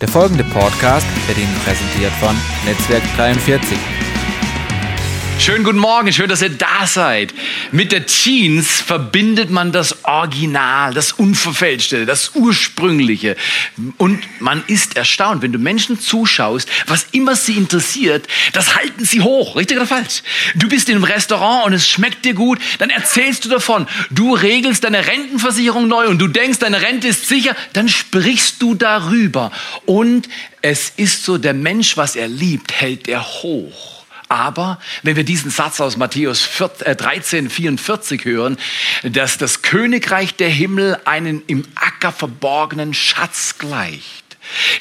Der folgende Podcast wird Ihnen präsentiert von Netzwerk 43. Schönen guten Morgen, schön, dass ihr da seid. Mit der Jeans verbindet man das Original, das Unverfälschte, das Ursprüngliche. Und man ist erstaunt, wenn du Menschen zuschaust, was immer sie interessiert, das halten sie hoch, richtig oder falsch? Du bist in einem Restaurant und es schmeckt dir gut, dann erzählst du davon. Du regelst deine Rentenversicherung neu und du denkst, deine Rente ist sicher, dann sprichst du darüber. Und es ist so, der Mensch, was er liebt, hält er hoch. Aber wenn wir diesen Satz aus Matthäus 13, 44 äh, hören, dass das Königreich der Himmel einen im Acker verborgenen Schatz gleicht,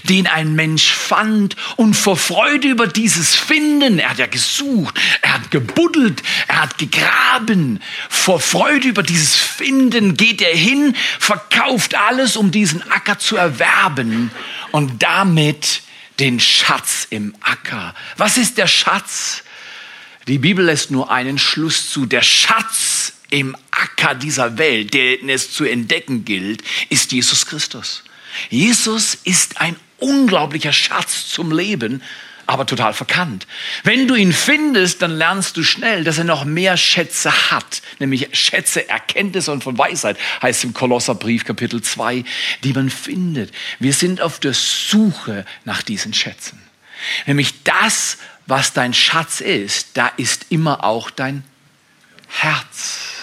den ein Mensch fand und vor Freude über dieses Finden, er hat ja gesucht, er hat gebuddelt, er hat gegraben, vor Freude über dieses Finden geht er hin, verkauft alles, um diesen Acker zu erwerben und damit den Schatz im Acker. Was ist der Schatz? Die Bibel lässt nur einen Schluss zu. Der Schatz im Acker dieser Welt, den es zu entdecken gilt, ist Jesus Christus. Jesus ist ein unglaublicher Schatz zum Leben, aber total verkannt. Wenn du ihn findest, dann lernst du schnell, dass er noch mehr Schätze hat, nämlich Schätze Erkenntnis und von Weisheit, heißt im Kolosserbrief Kapitel 2, die man findet. Wir sind auf der Suche nach diesen Schätzen. Nämlich das, was dein Schatz ist, da ist immer auch dein Herz.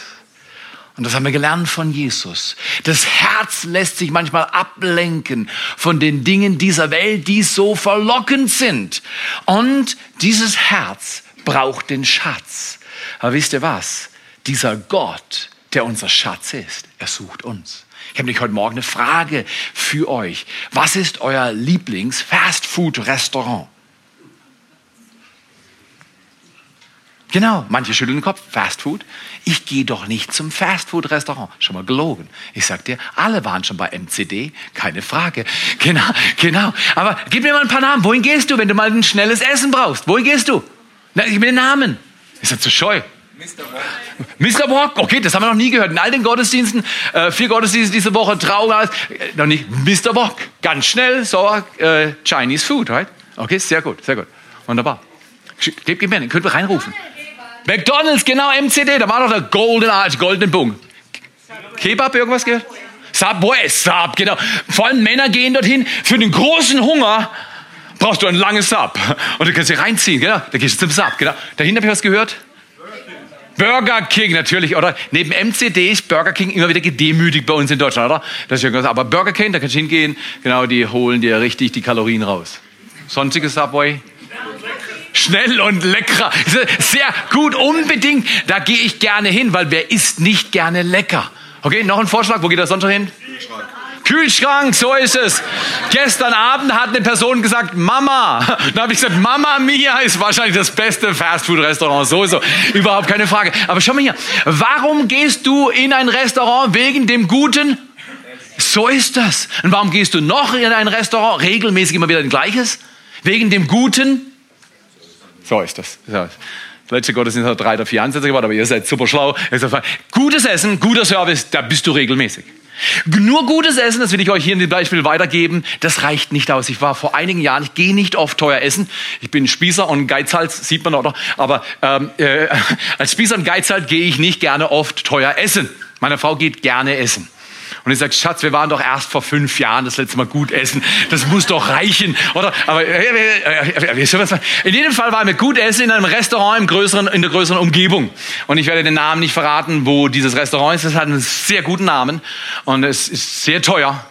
Und das haben wir gelernt von Jesus. Das Herz lässt sich manchmal ablenken von den Dingen dieser Welt, die so verlockend sind. Und dieses Herz braucht den Schatz. Aber wisst ihr was? Dieser Gott, der unser Schatz ist, er sucht uns. Ich habe nämlich heute Morgen eine Frage für euch. Was ist euer Lieblings-Fast-Food-Restaurant? Genau, manche schütteln den Kopf. Fast Food. Ich gehe doch nicht zum Fast Food Restaurant. Schon mal gelogen. Ich sag dir, alle waren schon bei MCD, keine Frage. Genau, genau. Aber gib mir mal ein paar Namen. Wohin gehst du, wenn du mal ein schnelles Essen brauchst? Wohin gehst du? Na, gib mir den Namen. Ist er zu scheu? Mr. Walk. Mr. Walk, okay, das haben wir noch nie gehört. In all den Gottesdiensten, äh, vier Gottesdienste diese Woche, Trauung, alles, äh, noch nicht. Mr. Walk, ganz schnell, so äh, Chinese Food, right? Okay, sehr gut, sehr gut. Wunderbar. Gib, gib mir den, könnt ihr reinrufen. McDonalds, genau, MCD, da war doch der Golden Arch, Golden Punkt. Kebab, irgendwas gehört? Subway, Sub, genau. Vor allem Männer gehen dorthin für den großen Hunger. Brauchst du ein langes Sub. Und du kannst dich reinziehen, genau. Da gehst du zum Sub, genau. Dahinter habe ich was gehört? Burger King, natürlich, oder? Neben MCD ist Burger King immer wieder gedemütigt bei uns in Deutschland, oder? Das ist irgendwas. Aber Burger King, da kannst du hingehen, genau, die holen dir richtig die Kalorien raus. Sonstiges Subway? Schnell und lecker. Sehr gut, unbedingt. Da gehe ich gerne hin, weil wer isst nicht gerne lecker? Okay, noch ein Vorschlag. Wo geht der sonst hin? Kühlschrank. Kühlschrank, so ist es. Gestern Abend hat eine Person gesagt, Mama. Da habe ich gesagt, Mama Mia ist wahrscheinlich das beste Fastfood-Restaurant. Sowieso. Überhaupt keine Frage. Aber schau mal hier. Warum gehst du in ein Restaurant wegen dem guten? So ist das. Und warum gehst du noch in ein Restaurant? Regelmäßig immer wieder ein gleiches? Wegen dem guten? So ist das. Ja. Letzte Gottesdienst hat drei oder vier Ansätze gebracht, aber ihr seid super schlau. Gutes Essen, guter Service, da bist du regelmäßig. Nur gutes Essen, das will ich euch hier in dem Beispiel weitergeben, das reicht nicht aus. Ich war vor einigen Jahren, ich gehe nicht oft teuer essen. Ich bin Spießer und Geizhals, sieht man oder? Aber ähm, äh, als Spießer und Geizhals gehe ich nicht gerne oft teuer essen. Meine Frau geht gerne essen. Und ich sage, Schatz, wir waren doch erst vor fünf Jahren das letzte Mal gut essen. Das muss doch reichen, oder? Aber äh, äh, äh, in jedem Fall waren wir gut essen in einem Restaurant im größeren, in der größeren Umgebung. Und ich werde den Namen nicht verraten, wo dieses Restaurant ist. Es hat einen sehr guten Namen und es ist sehr teuer.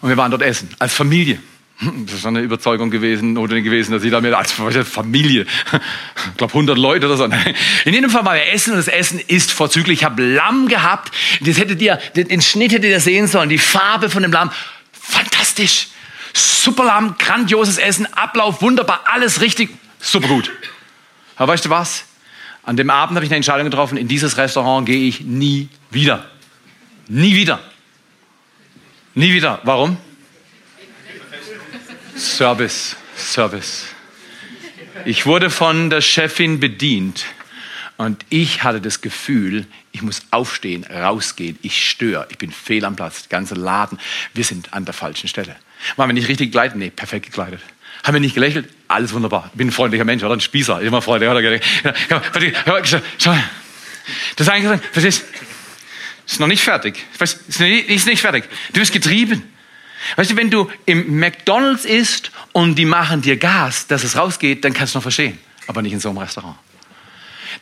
Und wir waren dort essen als Familie. Das ist eine Überzeugung gewesen, notwendig gewesen, dass ich da mit als Familie, ich glaube 100 Leute oder so. In jedem Fall war wir essen und das Essen ist vorzüglich. Ich habe Lamm gehabt. Das hättet ihr, den Schnitt hättet ihr sehen sollen, die Farbe von dem Lamm. Fantastisch. Super Lamm, grandioses Essen, Ablauf wunderbar, alles richtig, super gut. Aber weißt du was? An dem Abend habe ich eine Entscheidung getroffen, in dieses Restaurant gehe ich nie wieder. Nie wieder. Nie wieder. Warum? Service, Service. Ich wurde von der Chefin bedient Und ich hatte das Gefühl, ich muss aufstehen, rausgehen, ich störe, ich bin fehl am Platz, der ganze Laden, wir sind an der falschen Stelle. Waren wir nicht richtig gekleidet? Nee, perfekt gekleidet. Haben wir nicht gelächelt? Alles wunderbar. Ich bin ein freundlicher Mensch, oder? Ein Spießer, immer freundlich. Oder? Schau, das ist eigentlich, verstehst ist noch nicht fertig. Ist nicht fertig. Du bist getrieben. Weißt du, wenn du im McDonalds isst und die machen dir Gas, dass es rausgeht, dann kannst du noch verstehen. Aber nicht in so einem Restaurant.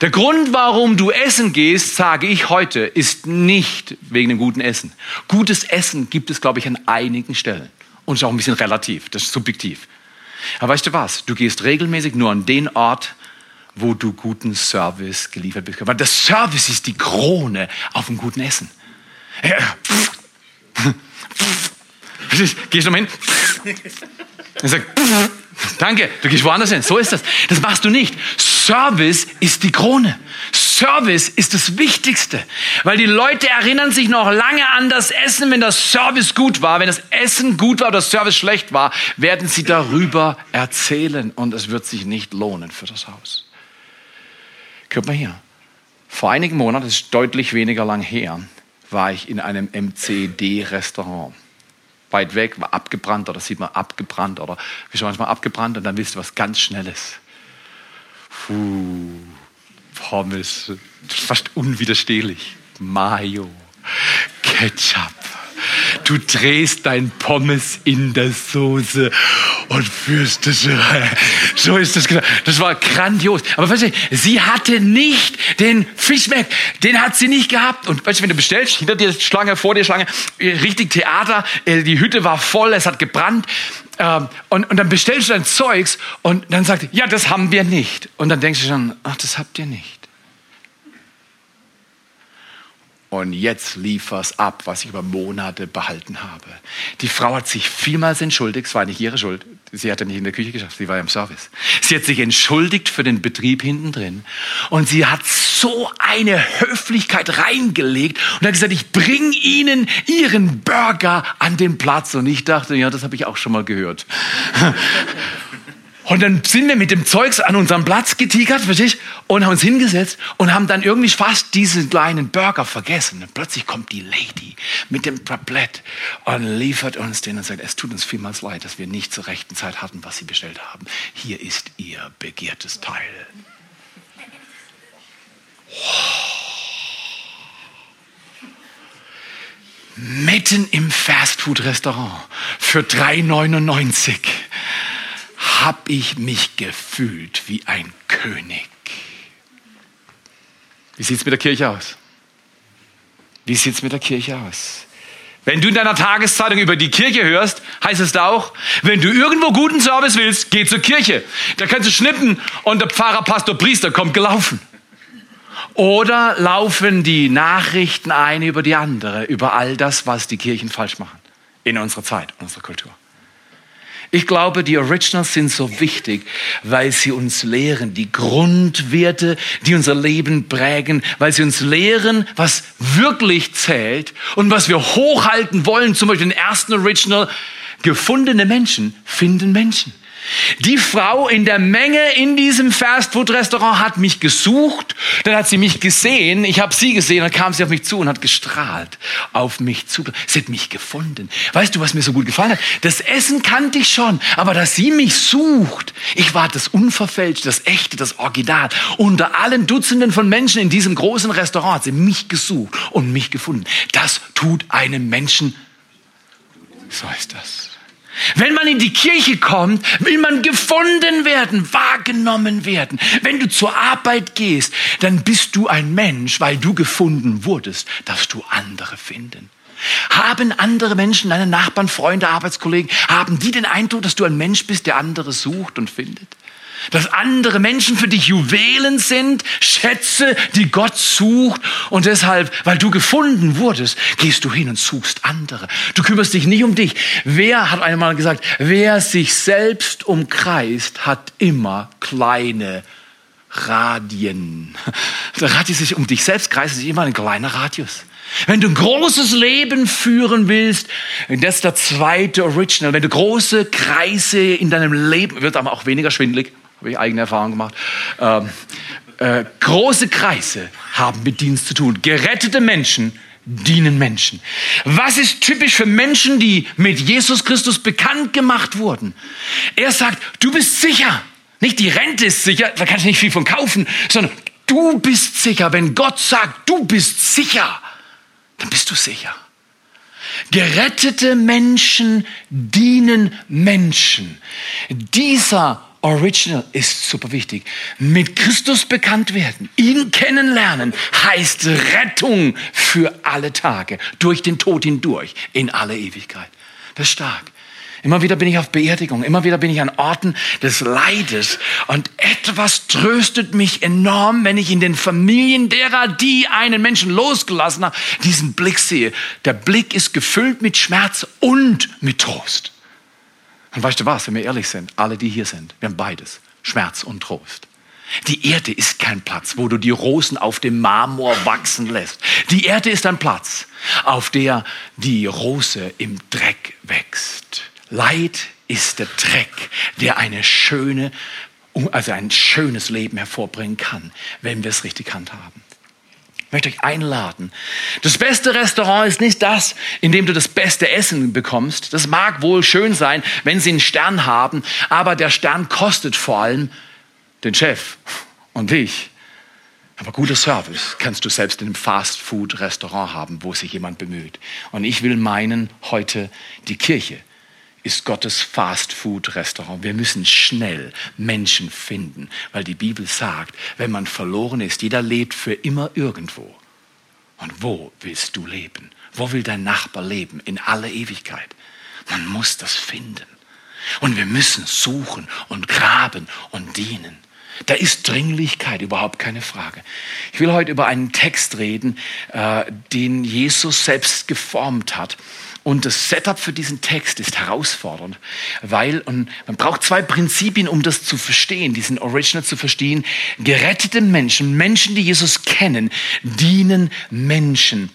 Der Grund, warum du essen gehst, sage ich heute, ist nicht wegen dem guten Essen. Gutes Essen gibt es, glaube ich, an einigen Stellen. Und ist auch ein bisschen relativ, das ist subjektiv. Aber weißt du was? Du gehst regelmäßig nur an den Ort, wo du guten Service geliefert bekommst. Weil der Service ist die Krone auf einem guten Essen. Ja. Gehst du mal hin? Und sag, danke, du gehst woanders hin. So ist das. Das machst du nicht. Service ist die Krone. Service ist das Wichtigste, weil die Leute erinnern sich noch lange an das Essen, wenn das Service gut war. Wenn das Essen gut war oder das Service schlecht war, werden sie darüber erzählen und es wird sich nicht lohnen für das Haus. Guck mal hier. Vor einigen Monaten, das ist deutlich weniger lang her, war ich in einem MCD-Restaurant. Weit weg, war abgebrannt oder sieht man abgebrannt oder wie schon manchmal abgebrannt und dann willst du was ganz Schnelles. Puh, Pommes, fast unwiderstehlich. Mayo, Ketchup. Du drehst dein Pommes in der Soße und führst es rein. So ist das genau. Das war grandios. Aber weißt du, sie hatte nicht den Fischmeck. Den hat sie nicht gehabt. Und weißt du, wenn du bestellst, hinter dir Schlange, vor dir Schlange, richtig Theater, äh, die Hütte war voll, es hat gebrannt. Ähm, und, und dann bestellst du dein Zeugs und dann sagt, ja, das haben wir nicht. Und dann denkst du schon, ach, das habt ihr nicht. Und jetzt lief was ab, was ich über Monate behalten habe. Die Frau hat sich vielmals entschuldigt, es war nicht ihre Schuld. Sie hatte nicht in der Küche geschafft, sie war im Service. Sie hat sich entschuldigt für den Betrieb hinten drin. Und sie hat so eine Höflichkeit reingelegt und hat gesagt, ich bringe Ihnen Ihren Burger an den Platz. Und ich dachte, ja, das habe ich auch schon mal gehört. Und dann sind wir mit dem Zeugs an unserem Platz getigert, verstehst Und haben uns hingesetzt und haben dann irgendwie fast diesen kleinen Burger vergessen. Und plötzlich kommt die Lady mit dem Tablett und liefert uns den und sagt, es tut uns vielmals leid, dass wir nicht zur rechten Zeit hatten, was Sie bestellt haben. Hier ist Ihr begehrtes Teil. Mitten im Fastfood-Restaurant für 3,99 habe ich mich gefühlt wie ein König. Wie sieht es mit der Kirche aus? Wie sieht es mit der Kirche aus? Wenn du in deiner Tageszeitung über die Kirche hörst, heißt es da auch, wenn du irgendwo guten Service willst, geh zur Kirche. Da kannst du schnippen und der Pfarrer, Pastor, Priester kommt gelaufen. Oder laufen die Nachrichten eine über die andere, über all das, was die Kirchen falsch machen in unserer Zeit, in unserer Kultur. Ich glaube, die Originals sind so wichtig, weil sie uns lehren, die Grundwerte, die unser Leben prägen, weil sie uns lehren, was wirklich zählt und was wir hochhalten wollen. Zum Beispiel den ersten Original, gefundene Menschen finden Menschen. Die Frau in der Menge in diesem Fastfood-Restaurant hat mich gesucht, dann hat sie mich gesehen, ich habe sie gesehen, dann kam sie auf mich zu und hat gestrahlt auf mich zu. Sie hat mich gefunden. Weißt du, was mir so gut gefallen hat? Das Essen kannte ich schon, aber dass sie mich sucht, ich war das Unverfälschte, das Echte, das Original. Unter allen Dutzenden von Menschen in diesem großen Restaurant hat sie mich gesucht und mich gefunden. Das tut einem Menschen. So ist das. Wenn man in die Kirche kommt, will man gefunden werden, wahrgenommen werden. Wenn du zur Arbeit gehst, dann bist du ein Mensch, weil du gefunden wurdest, dass du andere finden. Haben andere Menschen, deine Nachbarn, Freunde, Arbeitskollegen, haben die den Eindruck, dass du ein Mensch bist, der andere sucht und findet? Dass andere Menschen für dich Juwelen sind, Schätze, die Gott sucht und deshalb, weil du gefunden wurdest, gehst du hin und suchst andere. Du kümmerst dich nicht um dich. Wer hat einmal gesagt, wer sich selbst umkreist, hat immer kleine Radien. Der Radius sich um dich selbst kreist, ist immer ein kleiner Radius. Wenn du ein großes Leben führen willst, das ist der zweite Original. Wenn du große Kreise in deinem Leben, wird aber auch weniger schwindlig, habe ich eigene Erfahrung gemacht. Ähm, äh, große Kreise haben mit Dienst zu tun. Gerettete Menschen dienen Menschen. Was ist typisch für Menschen, die mit Jesus Christus bekannt gemacht wurden? Er sagt, du bist sicher. Nicht die Rente ist sicher, da kannst du nicht viel von kaufen, sondern du bist sicher. Wenn Gott sagt, du bist sicher, dann bist du sicher. Gerettete Menschen dienen Menschen. Dieser Original ist super wichtig. Mit Christus bekannt werden, ihn kennenlernen, heißt Rettung für alle Tage, durch den Tod hindurch, in alle Ewigkeit. Das ist stark. Immer wieder bin ich auf Beerdigung, immer wieder bin ich an Orten des Leides und etwas tröstet mich enorm, wenn ich in den Familien derer, die einen Menschen losgelassen haben, diesen Blick sehe. Der Blick ist gefüllt mit Schmerz und mit Trost. Und weißt du was, wenn wir ehrlich sind, alle, die hier sind, wir haben beides, Schmerz und Trost. Die Erde ist kein Platz, wo du die Rosen auf dem Marmor wachsen lässt. Die Erde ist ein Platz, auf der die Rose im Dreck wächst. Leid ist der Dreck, der eine schöne, also ein schönes Leben hervorbringen kann, wenn wir es richtig handhaben. Ich möchte euch einladen. Das beste Restaurant ist nicht das, in dem du das beste Essen bekommst. Das mag wohl schön sein, wenn sie einen Stern haben, aber der Stern kostet vor allem den Chef und dich. Aber guter Service kannst du selbst in einem Fast-Food-Restaurant haben, wo sich jemand bemüht. Und ich will meinen, heute die Kirche ist Gottes Fast-Food-Restaurant. Wir müssen schnell Menschen finden, weil die Bibel sagt, wenn man verloren ist, jeder lebt für immer irgendwo. Und wo willst du leben? Wo will dein Nachbar leben? In aller Ewigkeit. Man muss das finden. Und wir müssen suchen und graben und dienen. Da ist Dringlichkeit überhaupt keine Frage. Ich will heute über einen Text reden, äh, den Jesus selbst geformt hat. Und das Setup für diesen Text ist herausfordernd, weil und man braucht zwei Prinzipien, um das zu verstehen, diesen Original zu verstehen. Gerettete Menschen, Menschen, die Jesus kennen, dienen Menschen.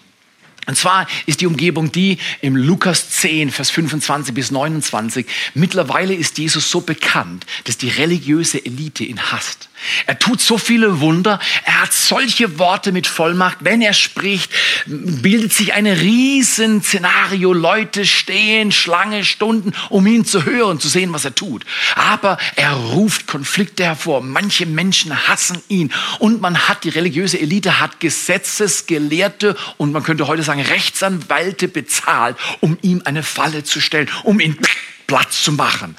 Und zwar ist die Umgebung die im Lukas 10, Vers 25 bis 29. Mittlerweile ist Jesus so bekannt, dass die religiöse Elite ihn hasst. Er tut so viele Wunder, er hat solche Worte mit Vollmacht. Wenn er spricht, bildet sich ein riesen Szenario. Leute stehen Schlange Stunden, um ihn zu hören, zu sehen, was er tut. Aber er ruft Konflikte hervor. Manche Menschen hassen ihn. Und man hat, die religiöse Elite hat Gesetzesgelehrte und man könnte heute sagen Rechtsanwälte bezahlt, um ihm eine Falle zu stellen, um ihn Platz zu machen.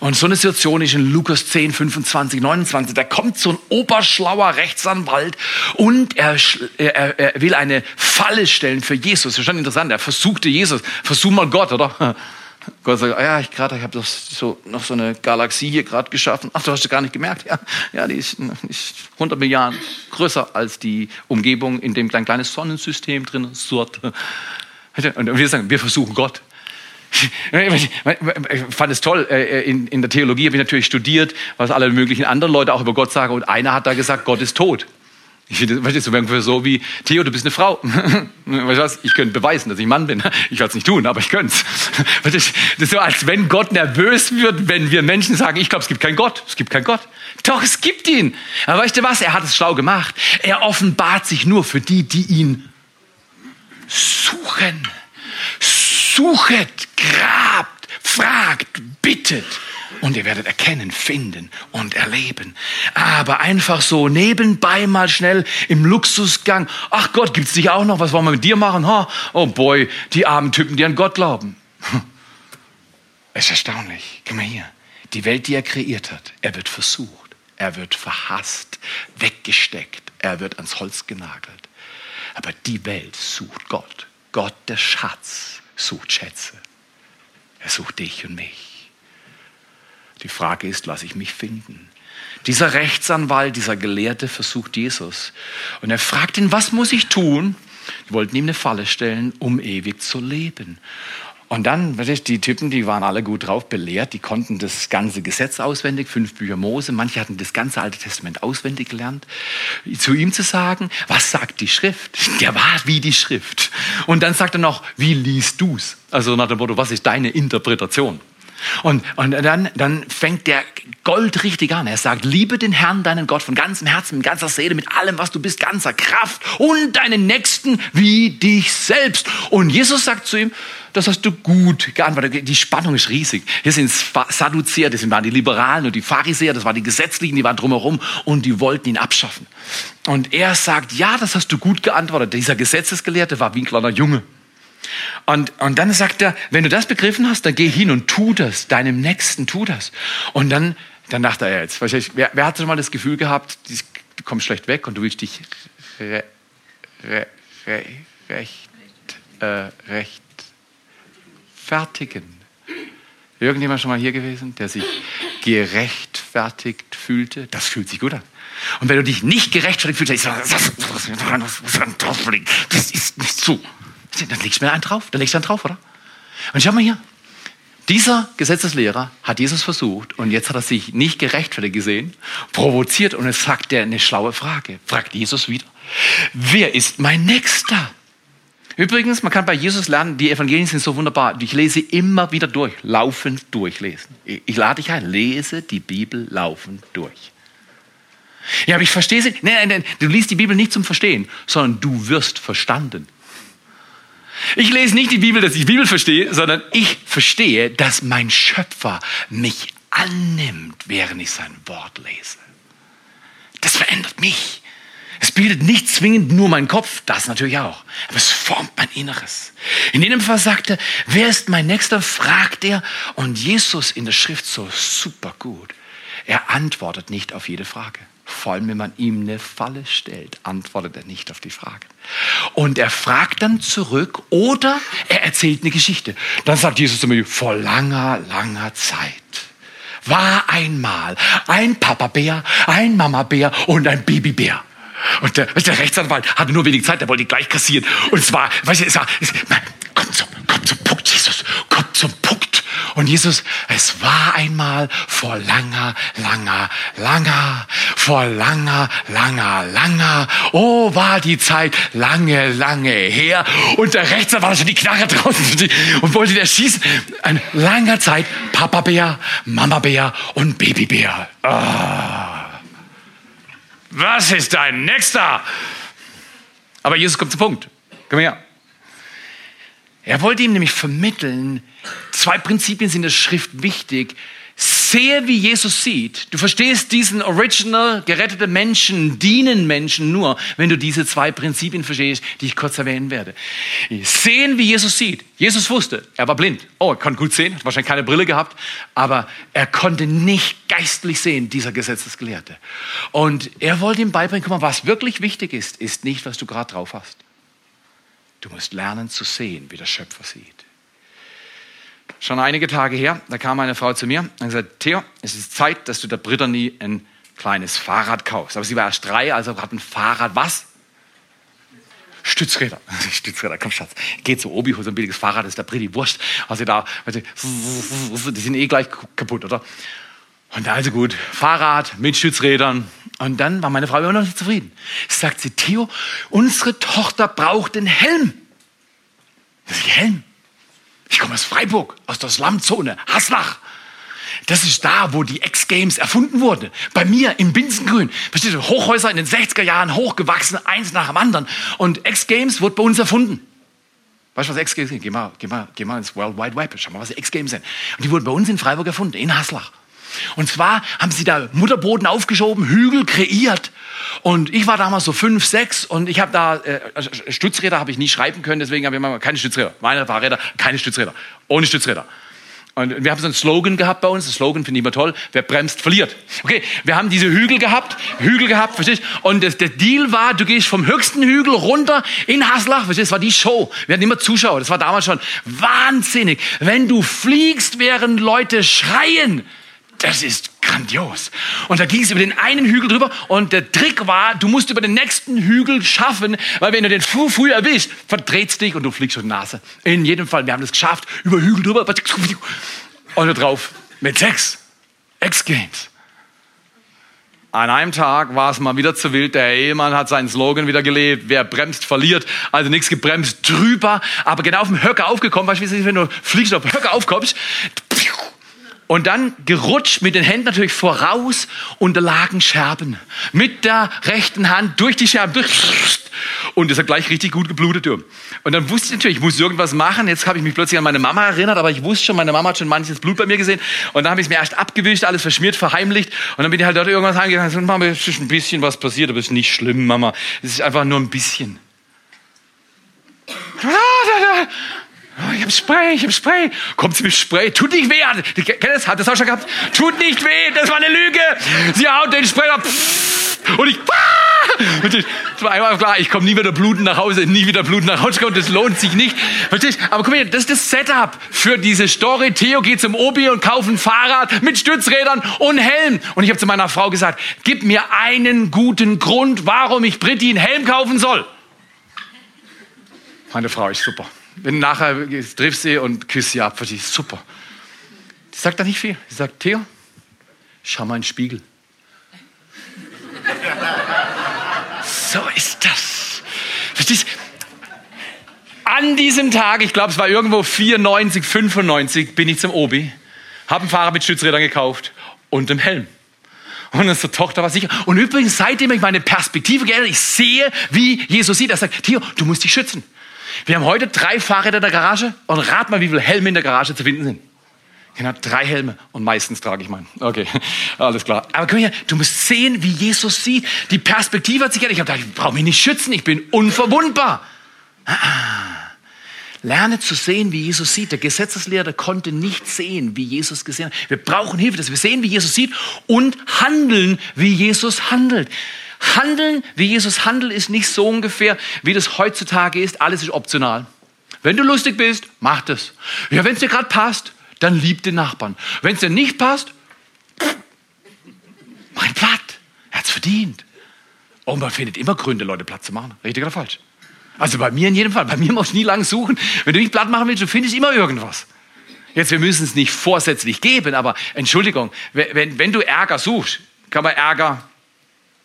Und so eine Situation ist in Lukas 10, 25, 29. Da kommt so ein oberschlauer Rechtsanwalt und er, er, er will eine Falle stellen für Jesus. Das ist schon interessant. Er versuchte Jesus. Versuch mal Gott, oder? Gott sagt, ah ja, ich gerade, ich habe so noch so eine Galaxie hier gerade geschaffen. Ach, du hast es gar nicht gemerkt. Ja, ja, die ist, ist 100 Milliarden größer als die Umgebung, in dem ein kleines Sonnensystem drin ist. Und wir sagen, wir versuchen Gott. Ich fand es toll. Äh, in, in der Theologie habe ich natürlich studiert, was alle möglichen anderen Leute auch über Gott sagen. Und einer hat da gesagt, Gott ist tot. Ich finde, weißt du, ungefähr so wie, Theo, du bist eine Frau. Weißt du was? Ich könnte beweisen, dass ich Mann bin. Ich werde es nicht tun, aber ich könnte es. Das ist so, als wenn Gott nervös wird, wenn wir Menschen sagen, ich glaube, es gibt keinen Gott. Es gibt keinen Gott. Doch, es gibt ihn. Aber weißt du was? Er hat es schlau gemacht. Er offenbart sich nur für die, die ihn suchen. Suchet, grabt, fragt, bittet und ihr werdet erkennen, finden und erleben. Aber einfach so nebenbei mal schnell im Luxusgang, ach Gott, gibt's dich auch noch, was wollen wir mit dir machen? Oh boy, die armen Typen, die an Gott glauben. Es ist erstaunlich. Guck mal hier. Die Welt, die er kreiert hat, er wird versucht, er wird verhasst, weggesteckt, er wird ans Holz genagelt. Aber die Welt sucht Gott. Gott, der Schatz, sucht Schätze. Er sucht dich und mich. Die Frage ist, lasse ich mich finden? Dieser Rechtsanwalt, dieser Gelehrte versucht Jesus. Und er fragt ihn, was muss ich tun? Die wollten ihm eine Falle stellen, um ewig zu leben. Und dann, die Typen, die waren alle gut drauf, belehrt, die konnten das ganze Gesetz auswendig, fünf Bücher Mose, manche hatten das ganze Alte Testament auswendig gelernt. Zu ihm zu sagen, was sagt die Schrift? Der war wie die Schrift. Und dann sagt er noch, wie liest du's? Also nach dem Motto, was ist deine Interpretation? Und, und dann, dann fängt der Gold richtig an. Er sagt, liebe den Herrn, deinen Gott, von ganzem Herzen, mit ganzer Seele, mit allem, was du bist, ganzer Kraft und deinen Nächsten wie dich selbst. Und Jesus sagt zu ihm, das hast du gut geantwortet. Die Spannung ist riesig. Hier sind Sadduzäer, das waren die Liberalen und die Pharisäer, das waren die Gesetzlichen, die waren drumherum und die wollten ihn abschaffen. Und er sagt, ja, das hast du gut geantwortet. Dieser Gesetzesgelehrte war wie ein kleiner Junge. Und, und dann sagt er, wenn du das begriffen hast, dann geh hin und tu das, deinem Nächsten tu das. Und dann, dann dachte er jetzt, wer, wer hat schon mal das Gefühl gehabt, du kommst schlecht weg und du willst dich re, re, re, recht, äh, rechtfertigen? Irgendjemand schon mal hier gewesen, der sich gerechtfertigt fühlte? Das fühlt sich gut an. Und wenn du dich nicht gerechtfertigt fühlst, dann ist das, das ist nicht so. Dann legst du mir einen drauf. Dann legst du einen drauf, oder? Und schau mal hier. Dieser Gesetzeslehrer hat Jesus versucht und jetzt hat er sich nicht gerechtfertigt gesehen, provoziert und es sagt er eine schlaue Frage. Fragt Jesus wieder. Wer ist mein Nächster? Übrigens, man kann bei Jesus lernen, die Evangelien sind so wunderbar. Ich lese immer wieder durch, laufend durchlesen. Ich lade dich ein, lese die Bibel laufend durch. Ja, aber ich verstehe sie. Nein, nein, nein, du liest die Bibel nicht zum Verstehen, sondern du wirst verstanden. Ich lese nicht die Bibel, dass ich Bibel verstehe, sondern ich verstehe, dass mein Schöpfer mich annimmt, während ich sein Wort lese. Das verändert mich. Es bildet nicht zwingend nur meinen Kopf, das natürlich auch, aber es formt mein Inneres. In jedem Fall sagte, wer ist mein Nächster, fragt er und Jesus in der Schrift so super gut. Er antwortet nicht auf jede Frage. Vor allem, wenn man ihm eine Falle stellt, antwortet er nicht auf die Frage. Und er fragt dann zurück oder er erzählt eine Geschichte. Dann sagt Jesus zu mir, vor langer, langer Zeit war einmal ein Papa-Bär, ein Mama-Bär und ein Baby-Bär. Und der, der, Rechtsanwalt hatte nur wenig Zeit, der wollte gleich kassieren. Und zwar, weißt du, es war, es, komm zum, komm zum Punkt, Jesus, komm zum Punkt. Und Jesus, es war einmal vor langer, langer, langer, vor langer, langer, langer, oh, war die Zeit lange, lange her. Und der Rechtsanwalt schon die Knarre draußen und wollte der schießen. Ein langer Zeit Papa Bär, Mama Bär und Baby Bär. Oh. Was ist dein Nächster? Aber Jesus kommt zum Punkt. Komm her. Er wollte ihm nämlich vermitteln, zwei Prinzipien sind in der Schrift wichtig. Sehe, wie Jesus sieht. Du verstehst diesen original gerettete Menschen, dienen Menschen nur, wenn du diese zwei Prinzipien verstehst, die ich kurz erwähnen werde. Sehen, wie Jesus sieht. Jesus wusste, er war blind. Oh, er konnte gut sehen, hat wahrscheinlich keine Brille gehabt, aber er konnte nicht geistlich sehen, dieser Gesetzesgelehrte. Und er wollte ihm beibringen, guck mal, was wirklich wichtig ist, ist nicht, was du gerade drauf hast. Du musst lernen zu sehen, wie der Schöpfer sieht. Schon einige Tage her, da kam eine Frau zu mir und gesagt, Theo, es ist Zeit, dass du der Brittany ein kleines Fahrrad kaufst. Aber sie war erst drei, also hat ein Fahrrad was? Stützräder. Stützräder, komm Schatz. Geht zu Obi, hol so ein billiges Fahrrad, das ist der Britti wurscht. Also da, die sind eh gleich kaputt, oder? Und also gut, Fahrrad mit Stützrädern. Und dann war meine Frau immer noch nicht zufrieden. Sagt sie, Theo, unsere Tochter braucht den Helm. Das ist Helm. Ich komme aus Freiburg, aus der Slumzone, Haslach. Das ist da, wo die X-Games erfunden wurden. Bei mir im Binsengrün. Versteht ihr? Hochhäuser in den 60er Jahren hochgewachsen, eins nach dem anderen. Und X-Games wurde bei uns erfunden. Weißt du, was X-Games sind? Geh mal, geh, mal, geh mal ins World Wide Web. Schau mal, was X-Games sind. Und die wurden bei uns in Freiburg erfunden, in Haslach. Und zwar haben sie da Mutterboden aufgeschoben, Hügel kreiert. Und ich war damals so fünf, sechs und ich habe da äh, Stützräder habe ich nie schreiben können, deswegen habe ich immer keine Stützräder. Meine Fahrräder, keine Stützräder, ohne Stützräder. Und wir haben so einen Slogan gehabt bei uns. Der Slogan finde ich immer toll. Wer bremst, verliert. Okay, wir haben diese Hügel gehabt, Hügel gehabt, verstehst Und das, der Deal war, du gehst vom höchsten Hügel runter in Haslach, verstehst Das war die Show. Wir hatten immer Zuschauer. Das war damals schon wahnsinnig. Wenn du fliegst, während Leute schreien, das ist grandios. Und da ging es über den einen Hügel drüber und der Trick war, du musst über den nächsten Hügel schaffen, weil wenn du den früh, früh erwischst, verdreht's dich und du fliegst auf die Nase. In jedem Fall, wir haben das geschafft, über Hügel drüber und da drauf mit sechs X-Games. An einem Tag war es mal wieder zu wild. Der Ehemann hat seinen Slogan wieder gelebt. Wer bremst, verliert. Also nichts gebremst, drüber. Aber genau auf dem Höcker aufgekommen. Weißt du, wenn du fliegst auf den Höcker aufkommst, Und dann gerutscht mit den Händen natürlich voraus und da lagen Scherben. Mit der rechten Hand durch die Scherben durch. Und das hat gleich richtig gut geblutet. Und dann wusste ich natürlich, ich muss irgendwas machen. Jetzt habe ich mich plötzlich an meine Mama erinnert, aber ich wusste schon, meine Mama hat schon manches Blut bei mir gesehen. Und dann habe ich es mir erst abgewischt, alles verschmiert, verheimlicht. Und dann bin ich halt dort irgendwas heimgegangen und Mama, es ist ein bisschen was passiert, aber es ist nicht schlimm, Mama. Es ist einfach nur ein bisschen. Oh, ich hab Spray, ich hab Spray. Kommt sie mit Spray, tut nicht weh. Kennt das? Hat das auch schon gehabt? Tut nicht weh, das war eine Lüge. Sie haut den Spray ab. Und ich, und ich, einmal klar, ich komme nie wieder bluten nach Hause, nie wieder bluten nach Hause kommen, das lohnt sich nicht. Verstehst? Aber guck mal, das ist das Setup für diese Story. Theo geht zum Obi und kauft ein Fahrrad mit Stützrädern und Helm. Und ich habe zu meiner Frau gesagt, gib mir einen guten Grund, warum ich Britti einen Helm kaufen soll. Meine Frau ist super. Wenn nachher triffst sie und küsst sie ab, verstehst du, super. Die sagt da nicht viel. Sie sagt, Theo, schau mal in den Spiegel. so ist das. Verstehst An diesem Tag, ich glaube, es war irgendwo 94, 95, bin ich zum Obi, habe ein Fahrrad mit Stützrädern gekauft und einem Helm. Und unsere Tochter war sicher. Und übrigens, seitdem ich meine Perspektive geändert, ich sehe, wie Jesus sieht. Er sagt, Theo, du musst dich schützen. Wir haben heute drei Fahrräder in der Garage und rat mal, wie viele Helme in der Garage zu finden sind. Genau, drei Helme und meistens trage ich meinen. Okay, alles klar. Aber komm her, du musst sehen, wie Jesus sieht. Die Perspektive hat sich geändert. Ich habe gedacht, ich brauche mich nicht schützen, ich bin unverwundbar. Ah, lerne zu sehen, wie Jesus sieht. Der Gesetzeslehrer konnte nicht sehen, wie Jesus gesehen hat. Wir brauchen Hilfe, dass wir sehen, wie Jesus sieht und handeln, wie Jesus handelt. Handeln, wie Jesus handelt, ist nicht so ungefähr, wie das heutzutage ist. Alles ist optional. Wenn du lustig bist, mach das. Ja, wenn es dir gerade passt, dann lieb den Nachbarn. Wenn es dir nicht passt, mein Platt. Er hat es verdient. Und man findet immer Gründe, Leute Platz zu machen. Richtig oder falsch? Also bei mir in jedem Fall. Bei mir musst du nie lang suchen. Wenn du nicht platt machen willst, du findest immer irgendwas. Jetzt, wir müssen es nicht vorsätzlich geben, aber Entschuldigung, wenn, wenn du Ärger suchst, kann man Ärger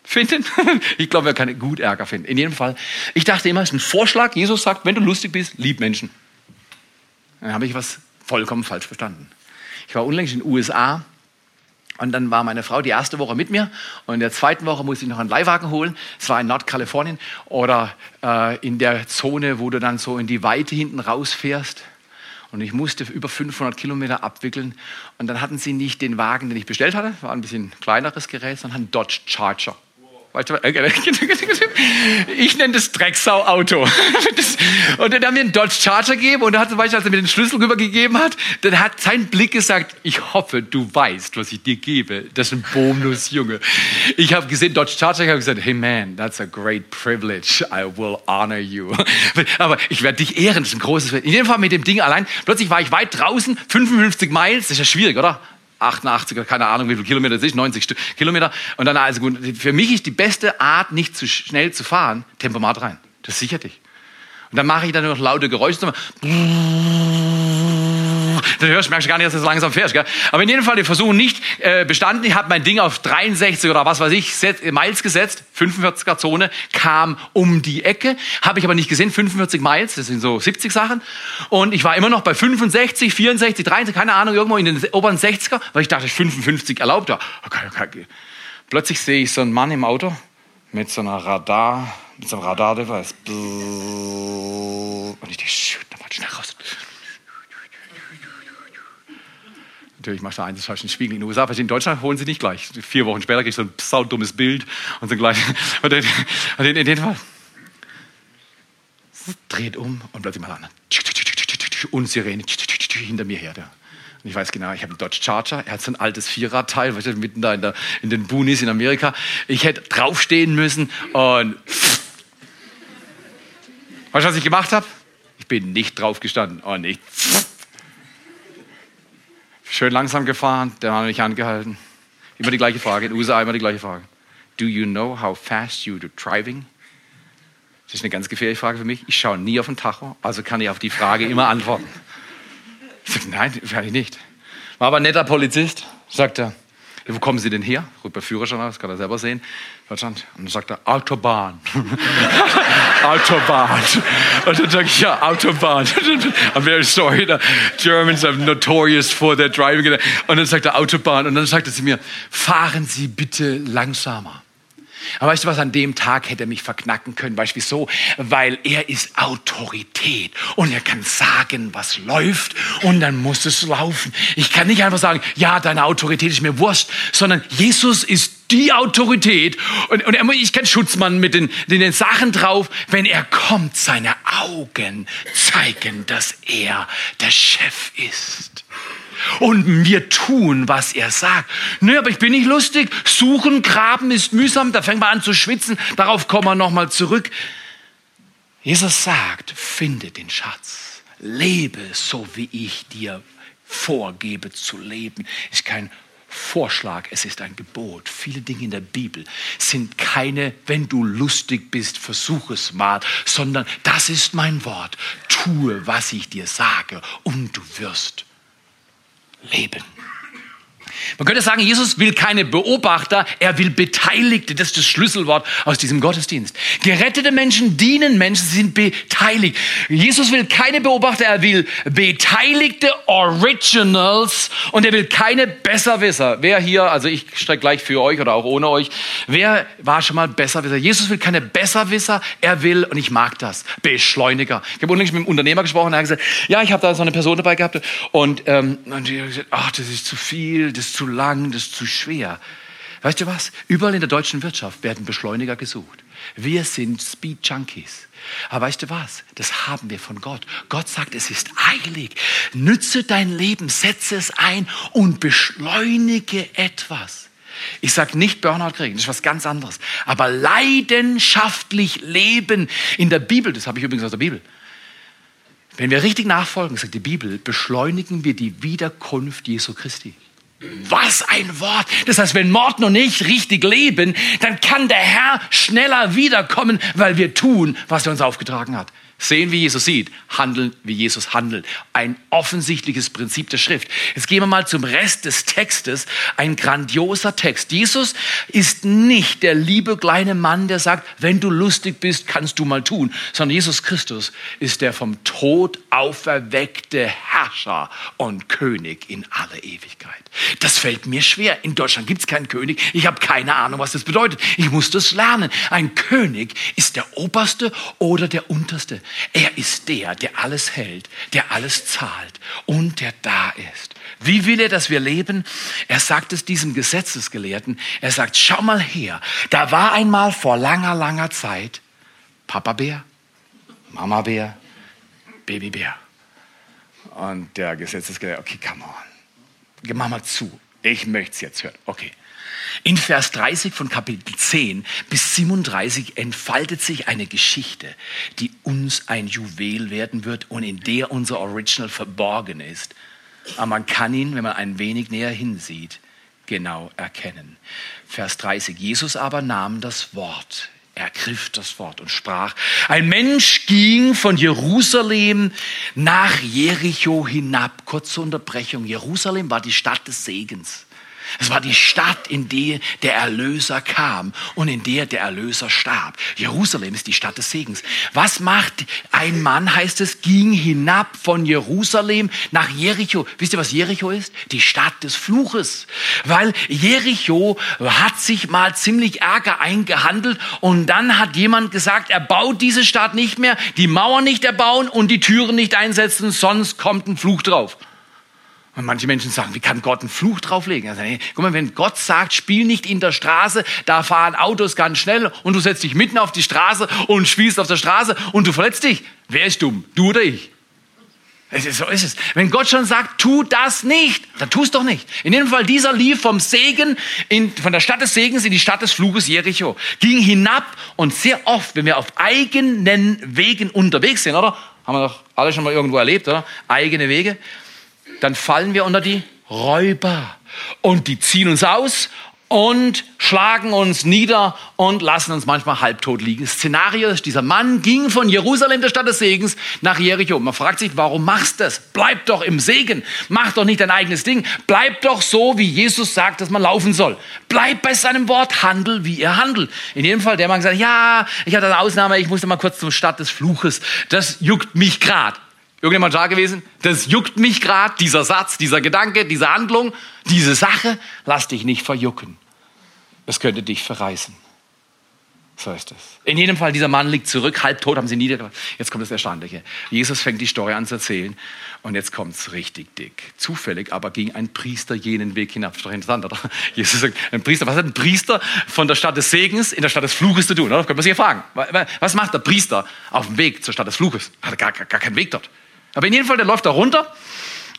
finden. Ich glaube, wir können gut Ärger finden. In jedem Fall. Ich dachte immer, es ist ein Vorschlag. Jesus sagt, wenn du lustig bist, lieb Menschen. Dann habe ich was vollkommen falsch verstanden. Ich war unlängst in den USA und dann war meine Frau die erste Woche mit mir und in der zweiten Woche musste ich noch einen Leihwagen holen. Es war in Nordkalifornien oder äh, in der Zone, wo du dann so in die Weite hinten rausfährst. Und ich musste über 500 Kilometer abwickeln. Und dann hatten sie nicht den Wagen, den ich bestellt hatte, war ein bisschen kleineres Gerät, sondern einen Dodge Charger. Ich nenne das Drecksau-Auto. Und dann haben wir einen Dodge Charger gegeben und hat zum als er mir den Schlüssel rübergegeben hat, dann hat sein Blick gesagt, ich hoffe, du weißt, was ich dir gebe. Das ist ein Bonus-Junge. Ich habe gesehen, Dodge Charger, ich habe gesagt, hey man, that's a great privilege. I will honor you. Aber ich werde dich ehren, das ist ein großes, in jedem Fall mit dem Ding allein. Plötzlich war ich weit draußen, 55 Miles, das ist ja schwierig, oder? 88, keine Ahnung, wie viele Kilometer das ist, 90 Kilometer. Und dann, also gut, für mich ist die beste Art, nicht zu schnell zu fahren, Tempomat rein. Das sichert dich. Und dann mache ich dann noch laute Geräusche. Dann hörst, merkst du gar nicht, dass du so langsam fährst. Gell? Aber in jedem Fall, ich versuche nicht äh, bestanden. Ich habe mein Ding auf 63 oder was weiß ich, set, Miles gesetzt. 45er Zone, kam um die Ecke. Habe ich aber nicht gesehen, 45 Miles, das sind so 70 Sachen. Und ich war immer noch bei 65, 64, 30, keine Ahnung, irgendwo in den oberen 60er, weil ich dachte, 55 erlaubt war. Okay, okay. Plötzlich sehe ich so einen Mann im Auto mit so einer Radar, mit so einem Radar-Device. Und ich dachte, shoot, dann mal schnell raus. Natürlich machst du eins falschen Spiegel in den USA, in Deutschland holen sie nicht gleich. Vier Wochen später kriegst du ein saudummes Bild und so gleich. Und in, in, dem Fall dreht um und plötzlich mal an. Und Sirene hinter mir her. Und ich weiß genau, ich habe einen Dodge Charger, er hat so ein altes Vierradteil, weißt du, mitten da in, der, in den Boonies in Amerika. Ich hätte draufstehen müssen und Weißt du, was ich gemacht habe? Ich bin nicht draufgestanden. Oh, nicht. Schön langsam gefahren, der hat mich angehalten. Immer die gleiche Frage, in USA immer die gleiche Frage. Do you know how fast you're driving? Das ist eine ganz gefährliche Frage für mich. Ich schaue nie auf den Tacho, also kann ich auf die Frage immer antworten. Ich sage, nein, werde ich nicht. War aber ein netter Polizist, sagt er. Wo kommen Sie denn her? Gut, bei Führerschein aus, kann er selber sehen. Deutschland. Und dann sagt er, Autobahn. Autobahn. Und dann sage ich, ja, Autobahn. I'm very sorry, the Germans are notorious for their driving. Und dann sagt er, Autobahn. Und dann sagt er zu mir, fahren Sie bitte langsamer. Aber weißt du was, an dem Tag hätte er mich verknacken können. Weißt du wieso? Weil er ist Autorität und er kann sagen, was läuft und dann muss es laufen. Ich kann nicht einfach sagen, ja, deine Autorität ist mir Wurst, sondern Jesus ist die Autorität und, und ist kein Schutzmann mit den, den Sachen drauf. Wenn er kommt, seine Augen zeigen, dass er der Chef ist und wir tun, was er sagt. Nö, aber ich bin nicht lustig. Suchen, graben ist mühsam. Da fängt man an zu schwitzen. Darauf kommen wir nochmal zurück. Jesus sagt, finde den Schatz. Lebe so, wie ich dir vorgebe zu leben. Ist kein Vorschlag, es ist ein Gebot. Viele Dinge in der Bibel sind keine, wenn du lustig bist, versuch es mal, sondern das ist mein Wort. Tue, was ich dir sage und du wirst leben. Man könnte sagen, Jesus will keine Beobachter, er will Beteiligte. Das ist das Schlüsselwort aus diesem Gottesdienst. Gerettete Menschen dienen Menschen, sie sind beteiligt. Jesus will keine Beobachter, er will Beteiligte, Originals und er will keine Besserwisser. Wer hier, also ich strecke gleich für euch oder auch ohne euch, wer war schon mal Besserwisser? Jesus will keine Besserwisser, er will, und ich mag das, Beschleuniger. Ich habe unlängst mit einem Unternehmer gesprochen, er hat gesagt, ja, ich habe da so eine Person dabei gehabt und, ähm, und die hat gesagt, ach, das ist zu viel, das ist zu lang, das ist zu schwer. Weißt du was? Überall in der deutschen Wirtschaft werden Beschleuniger gesucht. Wir sind Speed Junkies. Aber weißt du was? Das haben wir von Gott. Gott sagt, es ist eilig. Nütze dein Leben, setze es ein und beschleunige etwas. Ich sage nicht Burnout kriegen, das ist was ganz anderes. Aber leidenschaftlich leben in der Bibel, das habe ich übrigens aus der Bibel. Wenn wir richtig nachfolgen, sagt die Bibel, beschleunigen wir die Wiederkunft Jesu Christi. Was ein Wort. Das heißt, wenn Morten und ich richtig leben, dann kann der Herr schneller wiederkommen, weil wir tun, was er uns aufgetragen hat. Sehen, wie Jesus sieht, handeln, wie Jesus handelt. Ein offensichtliches Prinzip der Schrift. Jetzt gehen wir mal zum Rest des Textes. Ein grandioser Text. Jesus ist nicht der liebe kleine Mann, der sagt, wenn du lustig bist, kannst du mal tun, sondern Jesus Christus ist der vom Tod auferweckte Herrscher und König in aller Ewigkeit. Das fällt mir schwer. In Deutschland gibt es keinen König. Ich habe keine Ahnung, was das bedeutet. Ich muss das lernen. Ein König ist der Oberste oder der Unterste. Er ist der, der alles hält, der alles zahlt und der da ist. Wie will er, dass wir leben? Er sagt es diesem Gesetzesgelehrten. Er sagt, schau mal her, da war einmal vor langer, langer Zeit Papa Bär, Mama Bär, Baby Bär. Und der Gesetzesgelehrte, okay, come on. Mach mal zu. Ich möchte es jetzt hören. Okay. In Vers 30 von Kapitel 10 bis 37 entfaltet sich eine Geschichte, die uns ein Juwel werden wird und in der unser Original verborgen ist. Aber man kann ihn, wenn man ein wenig näher hinsieht, genau erkennen. Vers 30. Jesus aber nahm das Wort. Er ergriff das Wort und sprach, ein Mensch ging von Jerusalem nach Jericho hinab. Kurze Unterbrechung. Jerusalem war die Stadt des Segens. Es war die Stadt, in der der Erlöser kam und in der der Erlöser starb. Jerusalem ist die Stadt des Segens. Was macht ein Mann, heißt es, ging hinab von Jerusalem nach Jericho. Wisst ihr, was Jericho ist? Die Stadt des Fluches. Weil Jericho hat sich mal ziemlich Ärger eingehandelt und dann hat jemand gesagt, er baut diese Stadt nicht mehr, die Mauern nicht erbauen und die Türen nicht einsetzen, sonst kommt ein Fluch drauf. Und manche Menschen sagen, wie kann Gott einen Fluch drauflegen? Also, hey, guck mal, wenn Gott sagt, spiel nicht in der Straße, da fahren Autos ganz schnell und du setzt dich mitten auf die Straße und spielst auf der Straße und du verletzt dich. Wer ist dumm? Du oder ich? So ist es. Wenn Gott schon sagt, tu das nicht, dann tu es doch nicht. In dem Fall, dieser lief vom Segen, in, von der Stadt des Segens in die Stadt des Fluges Jericho. Ging hinab und sehr oft, wenn wir auf eigenen Wegen unterwegs sind, oder? Haben wir doch alle schon mal irgendwo erlebt, oder? Eigene Wege dann fallen wir unter die Räuber. Und die ziehen uns aus und schlagen uns nieder und lassen uns manchmal halbtot liegen. Das Szenario ist, dieser Mann ging von Jerusalem, der Stadt des Segens, nach Jericho. Man fragt sich, warum machst du das? Bleib doch im Segen. Mach doch nicht dein eigenes Ding. Bleib doch so, wie Jesus sagt, dass man laufen soll. Bleib bei seinem Wort, handel, wie er handelt. In jedem Fall, der Mann gesagt, ja, ich hatte eine Ausnahme, ich musste mal kurz zum Stadt des Fluches. Das juckt mich grad. Irgendjemand da gewesen? Das juckt mich gerade, dieser Satz, dieser Gedanke, diese Handlung, diese Sache. Lass dich nicht verjucken. Es könnte dich verreißen. So ist es. In jedem Fall, dieser Mann liegt zurück, halbtot, haben sie niedergelassen. Jetzt kommt das Erstaunliche. Jesus fängt die Story an zu erzählen und jetzt kommt es richtig dick. Zufällig aber ging ein Priester jenen Weg hinab. Das ist doch? Jesus sagt, ein Priester, was hat ein Priester von der Stadt des Segens in der Stadt des Fluches zu tun? Oder? Könnte man sich ja fragen. Was macht der Priester auf dem Weg zur Stadt des Fluches? Hat gar, gar, gar keinen Weg dort. Aber in jedem Fall, der läuft da runter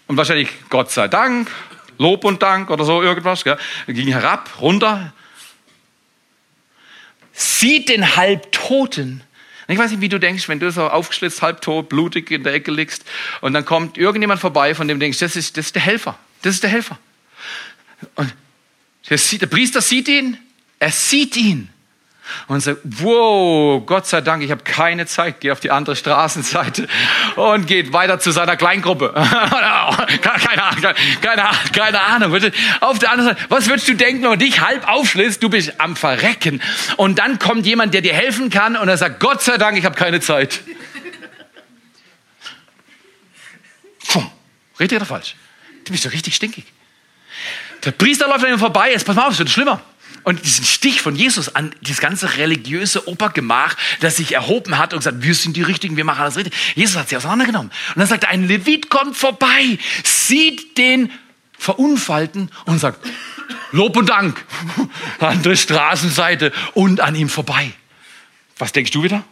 und wahrscheinlich Gott sei Dank, Lob und Dank oder so irgendwas, gell? Er ging herab, runter, sieht den Halbtoten. Ich weiß nicht, wie du denkst, wenn du so aufgeschlitzt, halbtot, blutig in der Ecke liegst und dann kommt irgendjemand vorbei, von dem du denkst, das ist, das ist der Helfer. Das ist der Helfer. Und der, Priester sieht ihn, er sieht ihn und sagt, wow, Gott sei Dank, ich habe keine Zeit, gehe auf die andere Straßenseite und geht weiter zu seiner Kleingruppe. keine, Ahnung, keine, keine Ahnung. Auf der anderen Seite, was würdest du denken, wenn man dich halb aufschlitzt, du bist am Verrecken und dann kommt jemand, der dir helfen kann und er sagt, Gott sei Dank, ich habe keine Zeit. Richtig oder falsch? Du bist doch richtig stinkig. Der Priester läuft an ihm vorbei, jetzt pass mal auf, es wird schlimmer. Und diesen Stich von Jesus an das ganze religiöse Opergemach, das sich erhoben hat und gesagt, wir sind die Richtigen, wir machen alles richtig. Jesus hat sie auseinandergenommen. Und dann sagt er, ein Levit kommt vorbei, sieht den Verunfallten und sagt, Lob und Dank an der Straßenseite und an ihm vorbei. Was denkst du wieder?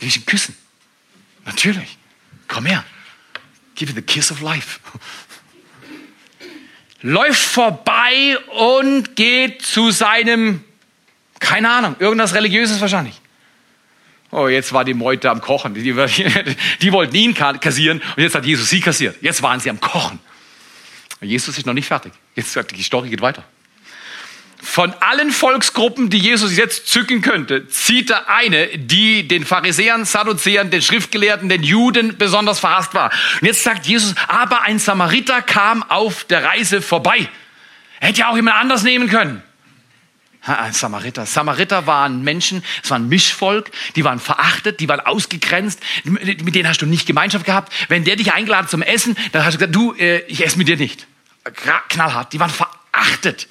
Will ich ihn küssen? Natürlich. Komm her. Give me the kiss of life läuft vorbei und geht zu seinem, keine Ahnung, irgendwas Religiöses wahrscheinlich. Oh, jetzt war die Meute am Kochen. Die, die, die wollten ihn kassieren und jetzt hat Jesus sie kassiert. Jetzt waren sie am Kochen. Jesus ist noch nicht fertig. Jetzt sagt die Story geht weiter. Von allen Volksgruppen, die Jesus jetzt zücken könnte, zieht er eine, die den Pharisäern, Sadduzäern, den Schriftgelehrten, den Juden besonders verhasst war. Und jetzt sagt Jesus, aber ein Samariter kam auf der Reise vorbei. Er hätte ja auch jemand anders nehmen können. Ein Samariter. Samariter waren Menschen, es war ein Mischvolk, die waren verachtet, die waren ausgegrenzt, mit denen hast du nicht Gemeinschaft gehabt. Wenn der dich eingeladen zum Essen, dann hast du gesagt, du, äh, ich esse mit dir nicht. Knallhart, die waren verachtet.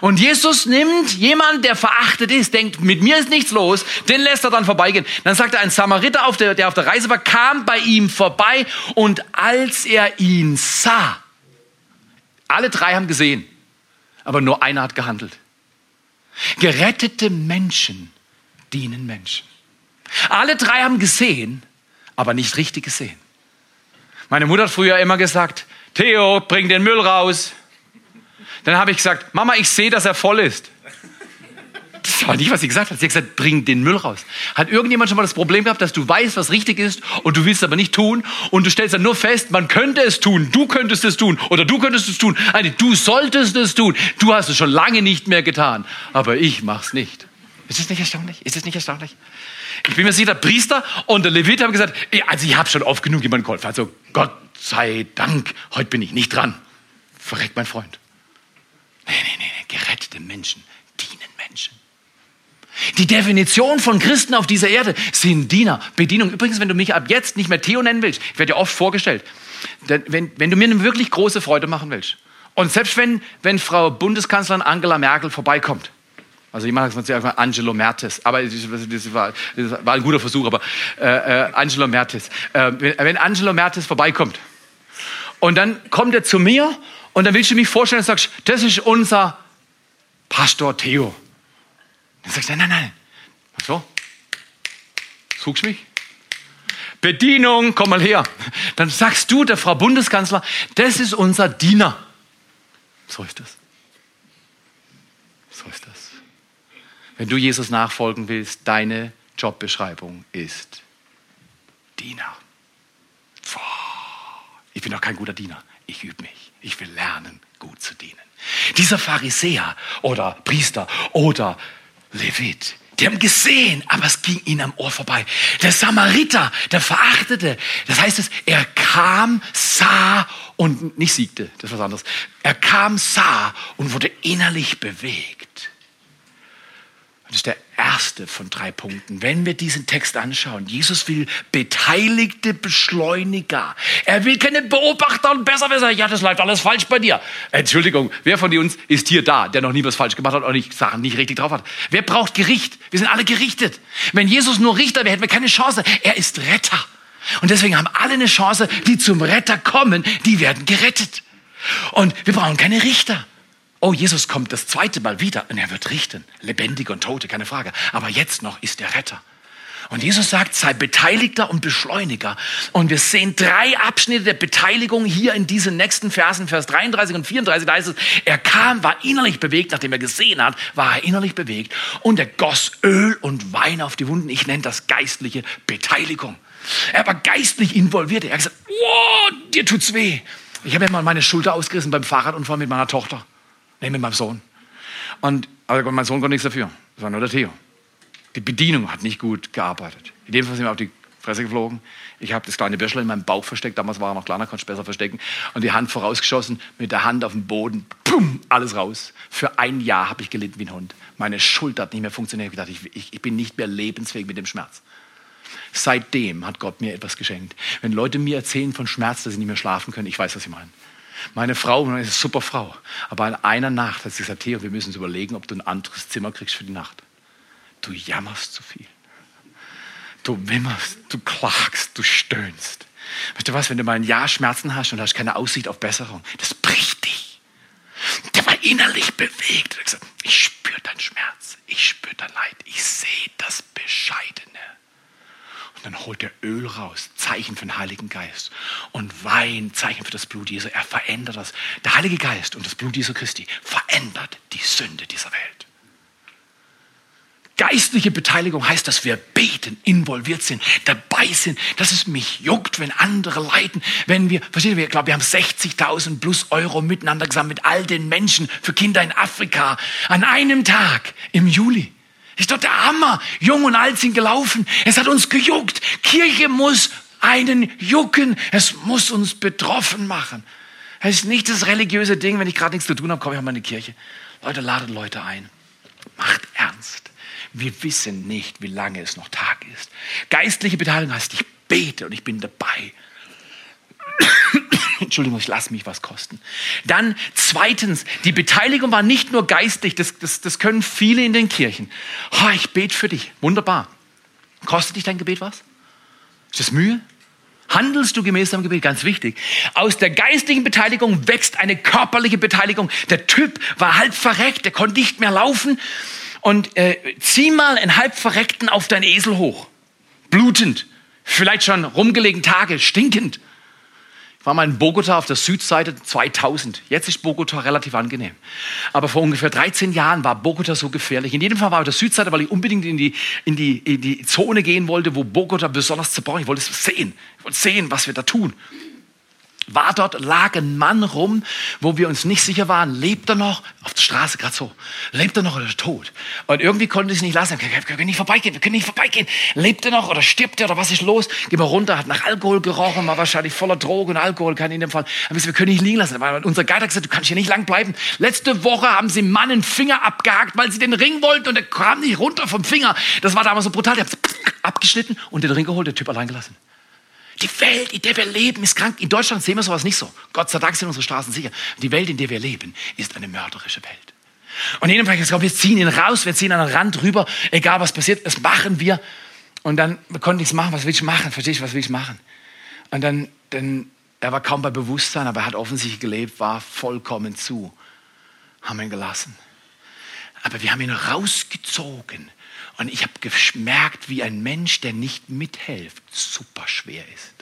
Und Jesus nimmt jemand, der verachtet ist, denkt, mit mir ist nichts los, den lässt er dann vorbeigehen. Dann sagt er, ein Samariter, auf der, der auf der Reise war, kam bei ihm vorbei und als er ihn sah, alle drei haben gesehen, aber nur einer hat gehandelt. Gerettete Menschen dienen Menschen. Alle drei haben gesehen, aber nicht richtig gesehen. Meine Mutter hat früher immer gesagt, Theo, bring den Müll raus. Dann habe ich gesagt, Mama, ich sehe, dass er voll ist. Das war nicht, was sie gesagt hat. Sie hat gesagt, bring den Müll raus. Hat irgendjemand schon mal das Problem gehabt, dass du weißt, was richtig ist und du willst es aber nicht tun und du stellst dann nur fest, man könnte es tun, du könntest es tun oder du könntest es tun. Nein, du solltest es tun. Du hast es schon lange nicht mehr getan, aber ich mach's nicht. Ist das nicht erstaunlich? Ist das nicht erstaunlich? Ich bin mir sicher, der Priester und der Levit haben gesagt, also ich habe schon oft genug jemanden geholfen. Also Gott sei Dank, heute bin ich nicht dran. Verreckt mein Freund. Nee, nee, nee, gerettete Menschen dienen Menschen. Die Definition von Christen auf dieser Erde sind Diener, Bedienung. Übrigens, wenn du mich ab jetzt nicht mehr Theo nennen willst, ich werde ja oft vorgestellt, wenn, wenn du mir eine wirklich große Freude machen willst, und selbst wenn, wenn Frau Bundeskanzlerin Angela Merkel vorbeikommt, also jemand sagt einfach Angelo Mertes, aber das war, das war ein guter Versuch, aber äh, äh, Angelo Mertes. Äh, wenn, wenn Angelo Mertes vorbeikommt und dann kommt er zu mir und dann willst du mich vorstellen und sagst, das ist unser Pastor Theo. Dann sagst du, nein, nein, nein. Ach so? Suchst mich? Bedienung, komm mal her. Dann sagst du der Frau Bundeskanzler, das ist unser Diener. So ist das. So ist das. Wenn du Jesus nachfolgen willst, deine Jobbeschreibung ist Diener. Ich bin doch kein guter Diener. Ich übe mich. Ich will lernen, gut zu dienen. Dieser Pharisäer oder Priester oder Levit, die haben gesehen, aber es ging ihnen am Ohr vorbei. Der Samariter, der Verachtete, das heißt es, er kam, sah und nicht siegte, das ist was anderes. Er kam, sah und wurde innerlich bewegt. Das ist der erste von drei Punkten. Wenn wir diesen Text anschauen, Jesus will beteiligte Beschleuniger. Er will keine Beobachter und Besserwisser. Ja, das läuft alles falsch bei dir. Entschuldigung, wer von uns ist hier da, der noch nie was falsch gemacht hat und nicht Sachen nicht richtig drauf hat? Wer braucht Gericht? Wir sind alle gerichtet. Wenn Jesus nur Richter wäre, hätten wir keine Chance. Er ist Retter. Und deswegen haben alle eine Chance, die zum Retter kommen, die werden gerettet. Und wir brauchen keine Richter. Oh, Jesus kommt das zweite Mal wieder und er wird richten. Lebendige und Tote, keine Frage. Aber jetzt noch ist er Retter. Und Jesus sagt, sei Beteiligter und Beschleuniger. Und wir sehen drei Abschnitte der Beteiligung hier in diesen nächsten Versen, Vers 33 und 34. Da heißt es, er kam, war innerlich bewegt, nachdem er gesehen hat, war er innerlich bewegt. Und er goss Öl und Wein auf die Wunden. Ich nenne das geistliche Beteiligung. Er war geistlich involviert. Er hat gesagt, wow, dir tut's weh. Ich habe ja mal meine Schulter ausgerissen beim Fahrradunfall mit meiner Tochter. Nee, mit meinem Sohn. Und also mein Sohn konnte nichts dafür. Das war nur der Theo. Die Bedienung hat nicht gut gearbeitet. In dem Fall sind wir auf die Fresse geflogen. Ich habe das kleine Büschel in meinem Bauch versteckt. Damals war er noch kleiner, konnte ich besser verstecken. Und die Hand vorausgeschossen, mit der Hand auf dem Boden. Pum, alles raus. Für ein Jahr habe ich gelitten wie ein Hund. Meine Schulter hat nicht mehr funktioniert. Ich ich, ich, ich bin nicht mehr lebensfähig mit dem Schmerz. Seitdem hat Gott mir etwas geschenkt. Wenn Leute mir erzählen von Schmerz, dass sie nicht mehr schlafen können, ich weiß, was sie meinen. Meine Frau ist eine super Frau. Aber in einer Nacht hat sie gesagt, Theo, wir müssen uns überlegen, ob du ein anderes Zimmer kriegst für die Nacht. Du jammerst zu viel. Du wimmerst, du klagst, du stöhnst. Weißt du was, wenn du mal ein Jahr Schmerzen hast und hast keine Aussicht auf Besserung, das bricht dich. Der war innerlich bewegt. Hat gesagt, ich spüre deinen Schmerz, ich spüre dein Leid, ich sehe das Bescheidene. Dann holt er Öl raus, Zeichen für den Heiligen Geist. Und Wein, Zeichen für das Blut Jesu. Er verändert das. Der Heilige Geist und das Blut Jesu Christi verändert die Sünde dieser Welt. Geistliche Beteiligung heißt, dass wir beten, involviert sind, dabei sind, dass es mich juckt, wenn andere leiden. Wenn wir, versteht ihr, ich glaube, wir haben 60.000 plus Euro miteinander gesammelt mit all den Menschen für Kinder in Afrika an einem Tag im Juli. Ist doch der Hammer. Jung und alt sind gelaufen. Es hat uns gejuckt. Kirche muss einen jucken. Es muss uns betroffen machen. Es ist nicht das religiöse Ding, wenn ich gerade nichts zu tun habe, komme ich mal in die Kirche. Leute, ladet Leute ein. Macht ernst. Wir wissen nicht, wie lange es noch Tag ist. Geistliche Beteiligung heißt, ich bete und ich bin dabei. Entschuldigung, ich lasse mich was kosten. Dann zweitens, die Beteiligung war nicht nur geistlich, das, das, das können viele in den Kirchen. Oh, ich bete für dich, wunderbar. Kostet dich dein Gebet was? Ist das Mühe? Handelst du gemäß deinem Gebet? Ganz wichtig. Aus der geistlichen Beteiligung wächst eine körperliche Beteiligung. Der Typ war halb verreckt, der konnte nicht mehr laufen. Und äh, zieh mal einen halb verreckten auf deinen Esel hoch. Blutend. Vielleicht schon rumgelegen Tage, stinkend. War mal in Bogota auf der Südseite 2000. Jetzt ist Bogota relativ angenehm. Aber vor ungefähr 13 Jahren war Bogota so gefährlich. In jedem Fall war ich auf der Südseite, weil ich unbedingt in die, in die, in die Zone gehen wollte, wo Bogota besonders zerbrochen Ich wollte es sehen. Ich wollte sehen, was wir da tun war dort, lag ein Mann rum, wo wir uns nicht sicher waren, lebt er noch? Auf der Straße, gerade so. Lebt er noch oder er tot? Und irgendwie konnte ich es nicht lassen. Wir können nicht vorbeigehen, wir können nicht vorbeigehen. Lebt er noch oder stirbt er oder was ist los? Gehen wir runter, hat nach Alkohol gerochen, war wahrscheinlich voller Drogen und Alkohol, kann in dem Fall. Aber wir können nicht liegen lassen. Unser Guide hat gesagt, du kannst hier nicht lang bleiben. Letzte Woche haben sie Mann einen Finger abgehakt, weil sie den Ring wollten und er kam nicht runter vom Finger. Das war damals so brutal. Die haben abgeschnitten und den Ring geholt, der Typ allein gelassen. Die Welt, in der wir leben, ist krank. In Deutschland sehen wir sowas nicht so. Gott sei Dank sind unsere Straßen sicher. Die Welt, in der wir leben, ist eine mörderische Welt. Und jedenfalls, ich glaube, wir ziehen ihn raus, wir ziehen an den Rand rüber, egal was passiert, das machen wir. Und dann konnte ich es machen, was will ich machen? Verstehst du, was will ich machen? Und dann, dann, er war kaum bei Bewusstsein, aber er hat offensichtlich gelebt, war vollkommen zu. Haben ihn gelassen. Aber wir haben ihn rausgezogen. Und ich habe gemerkt, wie ein Mensch, der nicht mithilft, super schwer ist.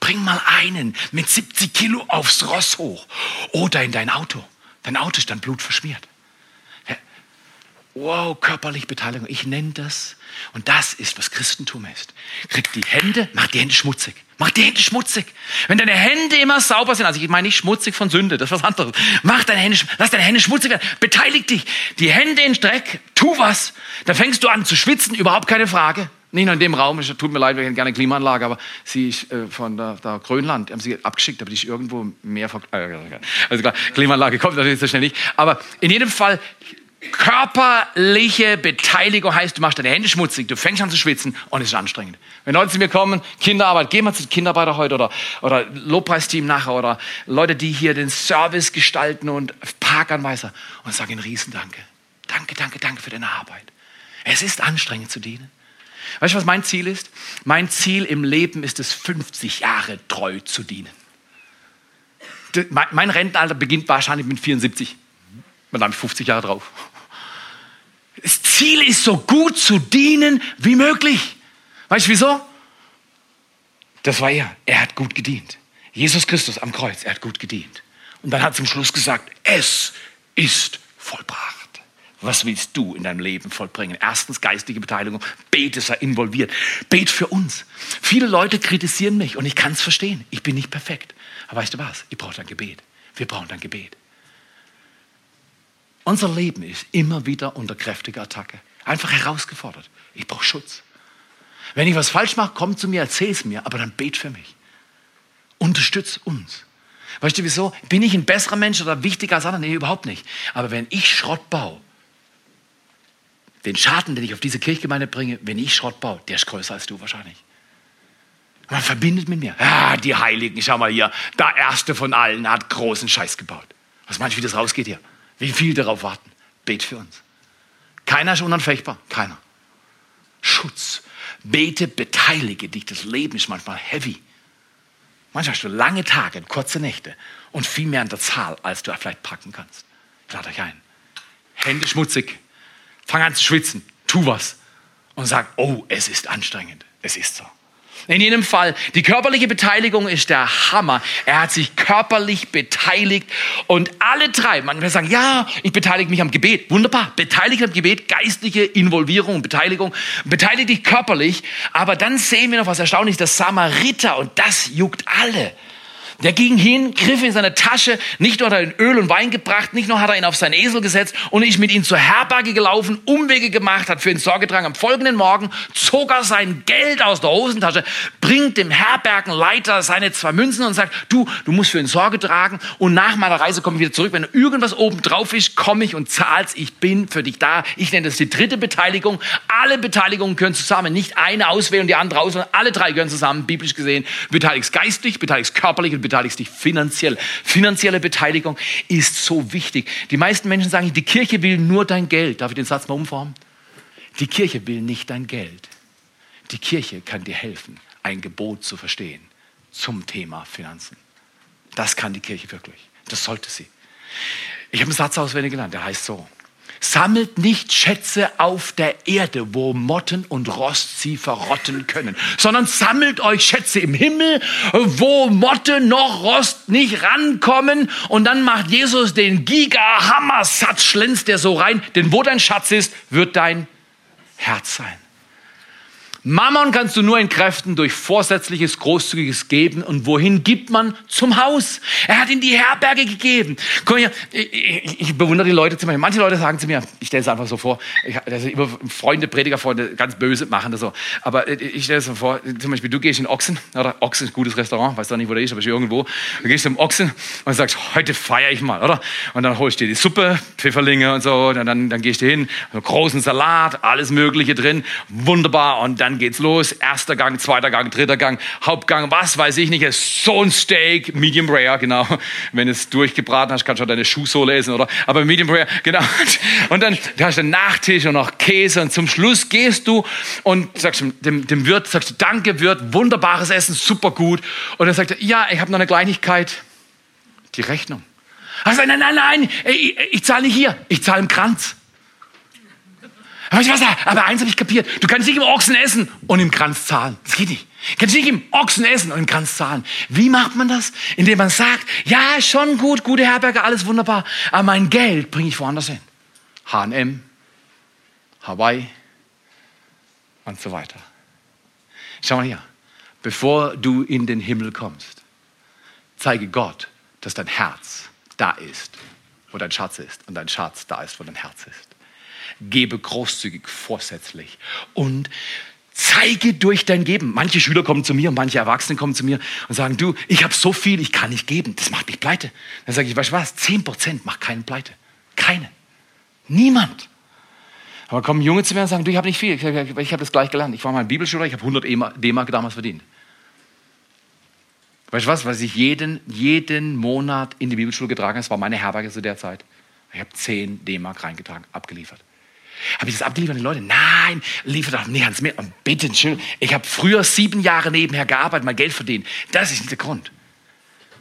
Bring mal einen mit 70 Kilo aufs Ross hoch oder in dein Auto. Dein Auto ist dann blutverschmiert. Wow, körperliche Beteiligung. Ich nenne das. Und das ist, was Christentum ist. Krieg die Hände, mach die Hände schmutzig. Mach die Hände schmutzig. Wenn deine Hände immer sauber sind, also ich meine nicht schmutzig von Sünde, das ist was anderes. Mach deine Hände, lass deine Hände schmutzig werden. Beteilig dich. Die Hände in Dreck, tu was. Dann fängst du an zu schwitzen, überhaupt keine Frage. Nicht nur in dem Raum, es tut mir leid, wir hätten gerne eine Klimaanlage, aber sie ist äh, von der, der, Grönland, haben sie abgeschickt, aber die ist irgendwo mehr. Äh, also klar, Klimaanlage kommt natürlich so schnell nicht. Aber in jedem Fall, Körperliche Beteiligung heißt, du machst deine Hände schmutzig, du fängst an zu schwitzen und es ist anstrengend. Wenn Leute zu mir kommen, Kinderarbeit, gehen wir zu Kinderarbeiter heute oder, oder Lobpreisteam nachher oder Leute, die hier den Service gestalten und Parkanweiser und sagen einen riesen Danke. Danke, danke, danke für deine Arbeit. Es ist anstrengend zu dienen. Weißt du, was mein Ziel ist? Mein Ziel im Leben ist es, 50 Jahre treu zu dienen. Mein Rentenalter beginnt wahrscheinlich mit 74. Dann habe ich 50 Jahre drauf. Das Ziel ist, so gut zu dienen wie möglich. Weißt du wieso? Das war er. Er hat gut gedient. Jesus Christus am Kreuz, er hat gut gedient. Und dann hat zum Schluss gesagt, es ist vollbracht. Was willst du in deinem Leben vollbringen? Erstens geistige Beteiligung. Bete sei involviert. Bet für uns. Viele Leute kritisieren mich und ich kann es verstehen. Ich bin nicht perfekt. Aber weißt du was? Ich brauche dein Gebet. Wir brauchen dein Gebet. Unser Leben ist immer wieder unter kräftiger Attacke. Einfach herausgefordert. Ich brauche Schutz. Wenn ich was falsch mache, komm zu mir, erzähl es mir, aber dann bet für mich. Unterstütz uns. Weißt du wieso? Bin ich ein besserer Mensch oder wichtiger als andere? Nee, überhaupt nicht. Aber wenn ich Schrott baue, den Schaden, den ich auf diese Kirchgemeinde bringe, wenn ich Schrott baue, der ist größer als du wahrscheinlich. Man verbindet mit mir. Ah, die Heiligen, schau mal hier, der Erste von allen hat großen Scheiß gebaut. Was meinst du, wie das rausgeht hier? Wie viel darauf warten? Bet für uns. Keiner ist unanfechtbar. Keiner. Schutz. Bete, beteilige dich. Das Leben ist manchmal heavy. Manchmal hast du lange Tage, kurze Nächte und viel mehr an der Zahl, als du vielleicht packen kannst. Ich lade euch ein. Hände schmutzig. Fang an zu schwitzen. Tu was. Und sag, oh, es ist anstrengend. Es ist so. In jedem Fall, die körperliche Beteiligung ist der Hammer. Er hat sich körperlich beteiligt und alle drei, man will sagen, ja, ich beteilige mich am Gebet. Wunderbar, beteilige am Gebet, geistliche Involvierung, Beteiligung, beteilige dich körperlich. Aber dann sehen wir noch was Erstaunliches, der Samariter und das juckt alle. Der ging hin, griff in seine Tasche, nicht nur hat er ihn Öl und Wein gebracht, nicht nur hat er ihn auf seinen Esel gesetzt und ist mit ihm zur Herberge gelaufen, Umwege gemacht, hat für ihn Sorge getragen. Am folgenden Morgen zog er sein Geld aus der Hosentasche, bringt dem Herbergenleiter seine zwei Münzen und sagt, du, du musst für ihn Sorge tragen und nach meiner Reise komme ich wieder zurück. Wenn irgendwas oben drauf ist, komme ich und zahlst. Ich bin für dich da. Ich nenne das die dritte Beteiligung. Alle Beteiligungen gehören zusammen. Nicht eine auswählen und die andere auswählen. Alle drei gehören zusammen, biblisch gesehen. Beteiligst geistlich, beteiligst körperlich und beteiligst dich finanziell. Finanzielle Beteiligung ist so wichtig. Die meisten Menschen sagen, die Kirche will nur dein Geld. Darf ich den Satz mal umformen? Die Kirche will nicht dein Geld. Die Kirche kann dir helfen, ein Gebot zu verstehen zum Thema Finanzen. Das kann die Kirche wirklich. Das sollte sie. Ich habe einen Satz auswendig gelernt, der heißt so. Sammelt nicht Schätze auf der Erde, wo Motten und Rost sie verrotten können, sondern sammelt euch Schätze im Himmel, wo Motte noch Rost nicht rankommen. Und dann macht Jesus den Giga-Hammer-Satz, schlänzt der so rein, denn wo dein Schatz ist, wird dein Herz sein. Mammon kannst du nur entkräften durch vorsätzliches, großzügiges Geben. Und wohin gibt man? Zum Haus. Er hat in die Herberge gegeben. Komm hier, ich, ich, ich bewundere die Leute zu mir. Manche Leute sagen zu mir, ich stelle es einfach so vor, ich, immer Freunde, Predigerfreunde, ganz böse machen das so. Aber ich stelle es so vor, zum Beispiel, du gehst in Ochsen, oder Ochsen ist ein gutes Restaurant, weiß doch nicht, wo der ist, aber ist irgendwo. Du gehst zum Ochsen und sagst, heute feiere ich mal, oder? Und dann holst du dir die Suppe, Pfifferlinge und so, und dann, dann gehst du hin, einen großen Salat, alles Mögliche drin, wunderbar, und dann geht's los. Erster Gang, zweiter Gang, dritter Gang, Hauptgang, was weiß ich nicht. So ein Steak, Medium Rare, genau. Wenn du es durchgebraten hast, kannst du auch deine Schuhsohle essen, oder? Aber Medium Rare, genau. Und dann da hast du einen Nachtisch und noch Käse und zum Schluss gehst du und sagst dem, dem Wirt, sagst du, danke Wirt, wunderbares Essen, super gut. Und er sagt, ja, ich habe noch eine Kleinigkeit. Die Rechnung. Also, nein, nein, nein, ich, ich zahle nicht hier, ich zahle im Kranz. Weißt du was? Aber eins habe ich kapiert. Du kannst nicht im Ochsen essen und im Kranz zahlen. Das geht nicht. Du kannst nicht im Ochsen essen und im Kranz zahlen. Wie macht man das? Indem man sagt, ja, schon gut, gute Herberge, alles wunderbar. Aber mein Geld bringe ich woanders hin. H&M, Hawaii und so weiter. Schau mal hier, bevor du in den Himmel kommst, zeige Gott, dass dein Herz da ist, wo dein Schatz ist und dein Schatz da ist, wo dein Herz ist. Gebe großzügig, vorsätzlich und zeige durch dein Geben. Manche Schüler kommen zu mir, manche Erwachsene kommen zu mir und sagen, du, ich habe so viel, ich kann nicht geben, das macht mich pleite. Dann sage ich, weißt du was, 10% macht keinen pleite. Keinen. Niemand. Aber kommen Junge zu mir und sagen, du, ich habe nicht viel, ich, ich, ich habe das gleich gelernt. Ich war mal in Bibelschule, ich habe 100 D-Mark damals verdient. Weißt du was, was ich jeden, jeden Monat in die Bibelschule getragen habe, das war meine Herberge zu der Zeit. Ich habe 10 D-Mark reingetragen, abgeliefert. Habe ich das abgeliefert an die Leute? Nein, liefert doch nicht ans Meer. Und bitte, ich habe früher sieben Jahre nebenher gearbeitet, mein Geld verdient. Das ist nicht der Grund.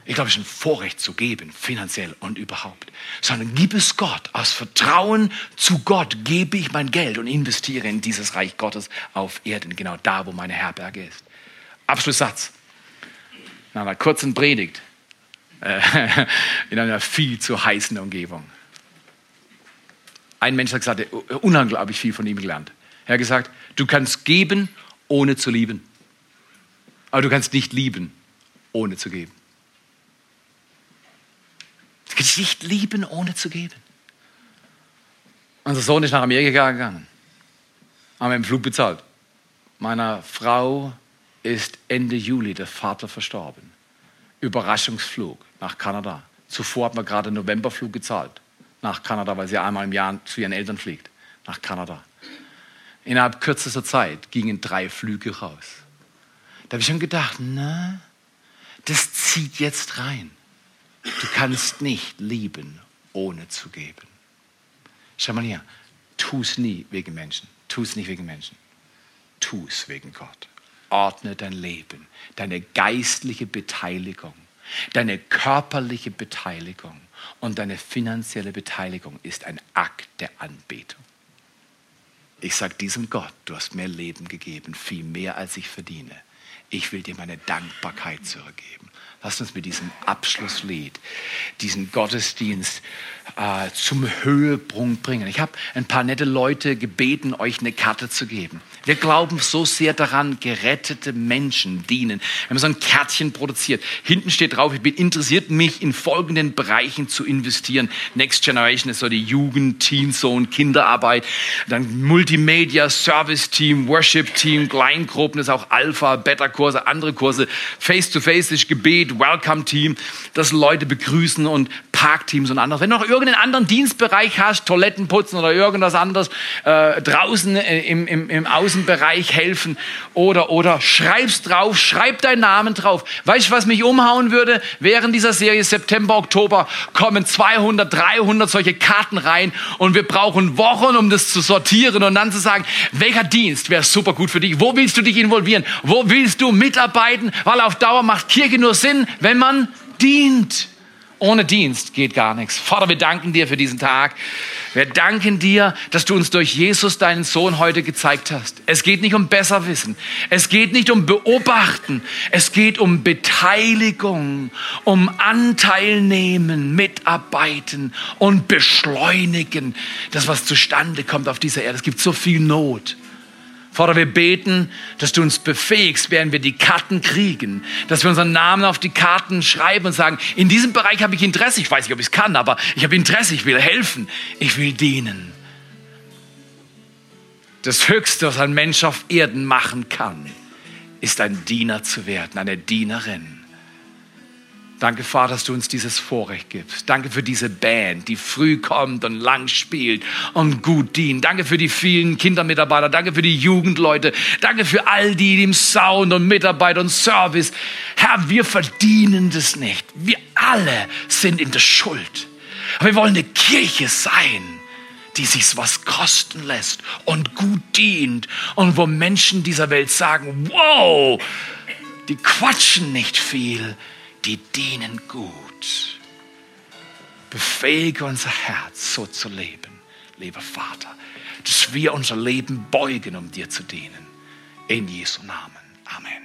Ich glaube, es ist ein Vorrecht zu geben, finanziell und überhaupt. Sondern gib es Gott. Aus Vertrauen zu Gott gebe ich mein Geld und investiere in dieses Reich Gottes auf Erden, genau da, wo meine Herberge ist. Abschlusssatz. Nach einer kurzen Predigt äh, in einer viel zu heißen Umgebung. Ein Mensch hat gesagt, unheimlich viel von ihm gelernt. Er hat gesagt, du kannst geben, ohne zu lieben. Aber du kannst nicht lieben, ohne zu geben. Du kannst nicht lieben, ohne zu geben. Unser Sohn ist nach Amerika gegangen. Haben wir im Flug bezahlt. Meiner Frau ist Ende Juli der Vater verstorben. Überraschungsflug nach Kanada. Zuvor hat man gerade einen Novemberflug gezahlt nach Kanada, weil sie einmal im Jahr zu ihren Eltern fliegt. Nach Kanada. Innerhalb kürzester Zeit gingen drei Flüge raus. Da habe ich schon gedacht, na, das zieht jetzt rein. Du kannst nicht lieben, ohne zu geben. Schau mal hier, tu es nie wegen Menschen. Tu es nicht wegen Menschen. Tu es wegen Gott. Ordne dein Leben, deine geistliche Beteiligung, deine körperliche Beteiligung und deine finanzielle Beteiligung ist ein Akt der Anbetung. Ich sage diesem Gott, du hast mir Leben gegeben, viel mehr als ich verdiene. Ich will dir meine Dankbarkeit zurückgeben. Lasst uns mit diesem Abschlusslied diesen Gottesdienst äh, zum Höhepunkt bringen. Ich habe ein paar nette Leute gebeten, euch eine Karte zu geben. Wir glauben so sehr daran, gerettete Menschen dienen. Wir haben so ein Kärtchen produziert. Hinten steht drauf, ich bin interessiert, mich in folgenden Bereichen zu investieren. Next Generation ist so die Jugend, Teen Zone, Kinderarbeit, dann Multimedia, Service Team, Worship Team, Kleingruppen, ist auch Alpha, Beta-Kurse, andere Kurse. Face-to-Face -face ist Gebet, Welcome-Team, das Leute begrüßen und Parkteams und anderes. Wenn du noch irgendeinen anderen Dienstbereich hast, Toiletten putzen oder irgendwas anderes, äh, draußen äh, im, im, im Außenbereich helfen oder, oder schreib's drauf, schreib deinen Namen drauf. Weißt du, was mich umhauen würde? Während dieser Serie September, Oktober kommen 200, 300 solche Karten rein und wir brauchen Wochen, um das zu sortieren und dann zu sagen, welcher Dienst wäre super gut für dich? Wo willst du dich involvieren? Wo willst du mitarbeiten? Weil auf Dauer macht Kirche nur Sinn, wenn man dient. Ohne Dienst geht gar nichts. Vater, wir danken dir für diesen Tag. Wir danken dir, dass du uns durch Jesus, deinen Sohn, heute gezeigt hast. Es geht nicht um Besserwissen. Es geht nicht um Beobachten. Es geht um Beteiligung, um Anteil nehmen, mitarbeiten und beschleunigen. Das, was zustande kommt auf dieser Erde. Es gibt so viel Not. Vater, wir beten, dass du uns befähigst, während wir die Karten kriegen, dass wir unseren Namen auf die Karten schreiben und sagen, in diesem Bereich habe ich Interesse, ich weiß nicht, ob ich es kann, aber ich habe Interesse, ich will helfen, ich will dienen. Das Höchste, was ein Mensch auf Erden machen kann, ist ein Diener zu werden, eine Dienerin. Danke, Vater, dass du uns dieses Vorrecht gibst. Danke für diese Band, die früh kommt und lang spielt und gut dient. Danke für die vielen Kindermitarbeiter. Danke für die Jugendleute. Danke für all die im Sound und Mitarbeit und Service. Herr, wir verdienen das nicht. Wir alle sind in der Schuld. Aber wir wollen eine Kirche sein, die sich was kosten lässt und gut dient und wo Menschen dieser Welt sagen, wow, die quatschen nicht viel die dienen gut. Befähige unser Herz, so zu leben, lieber Vater, dass wir unser Leben beugen, um dir zu dienen. In Jesu Namen. Amen.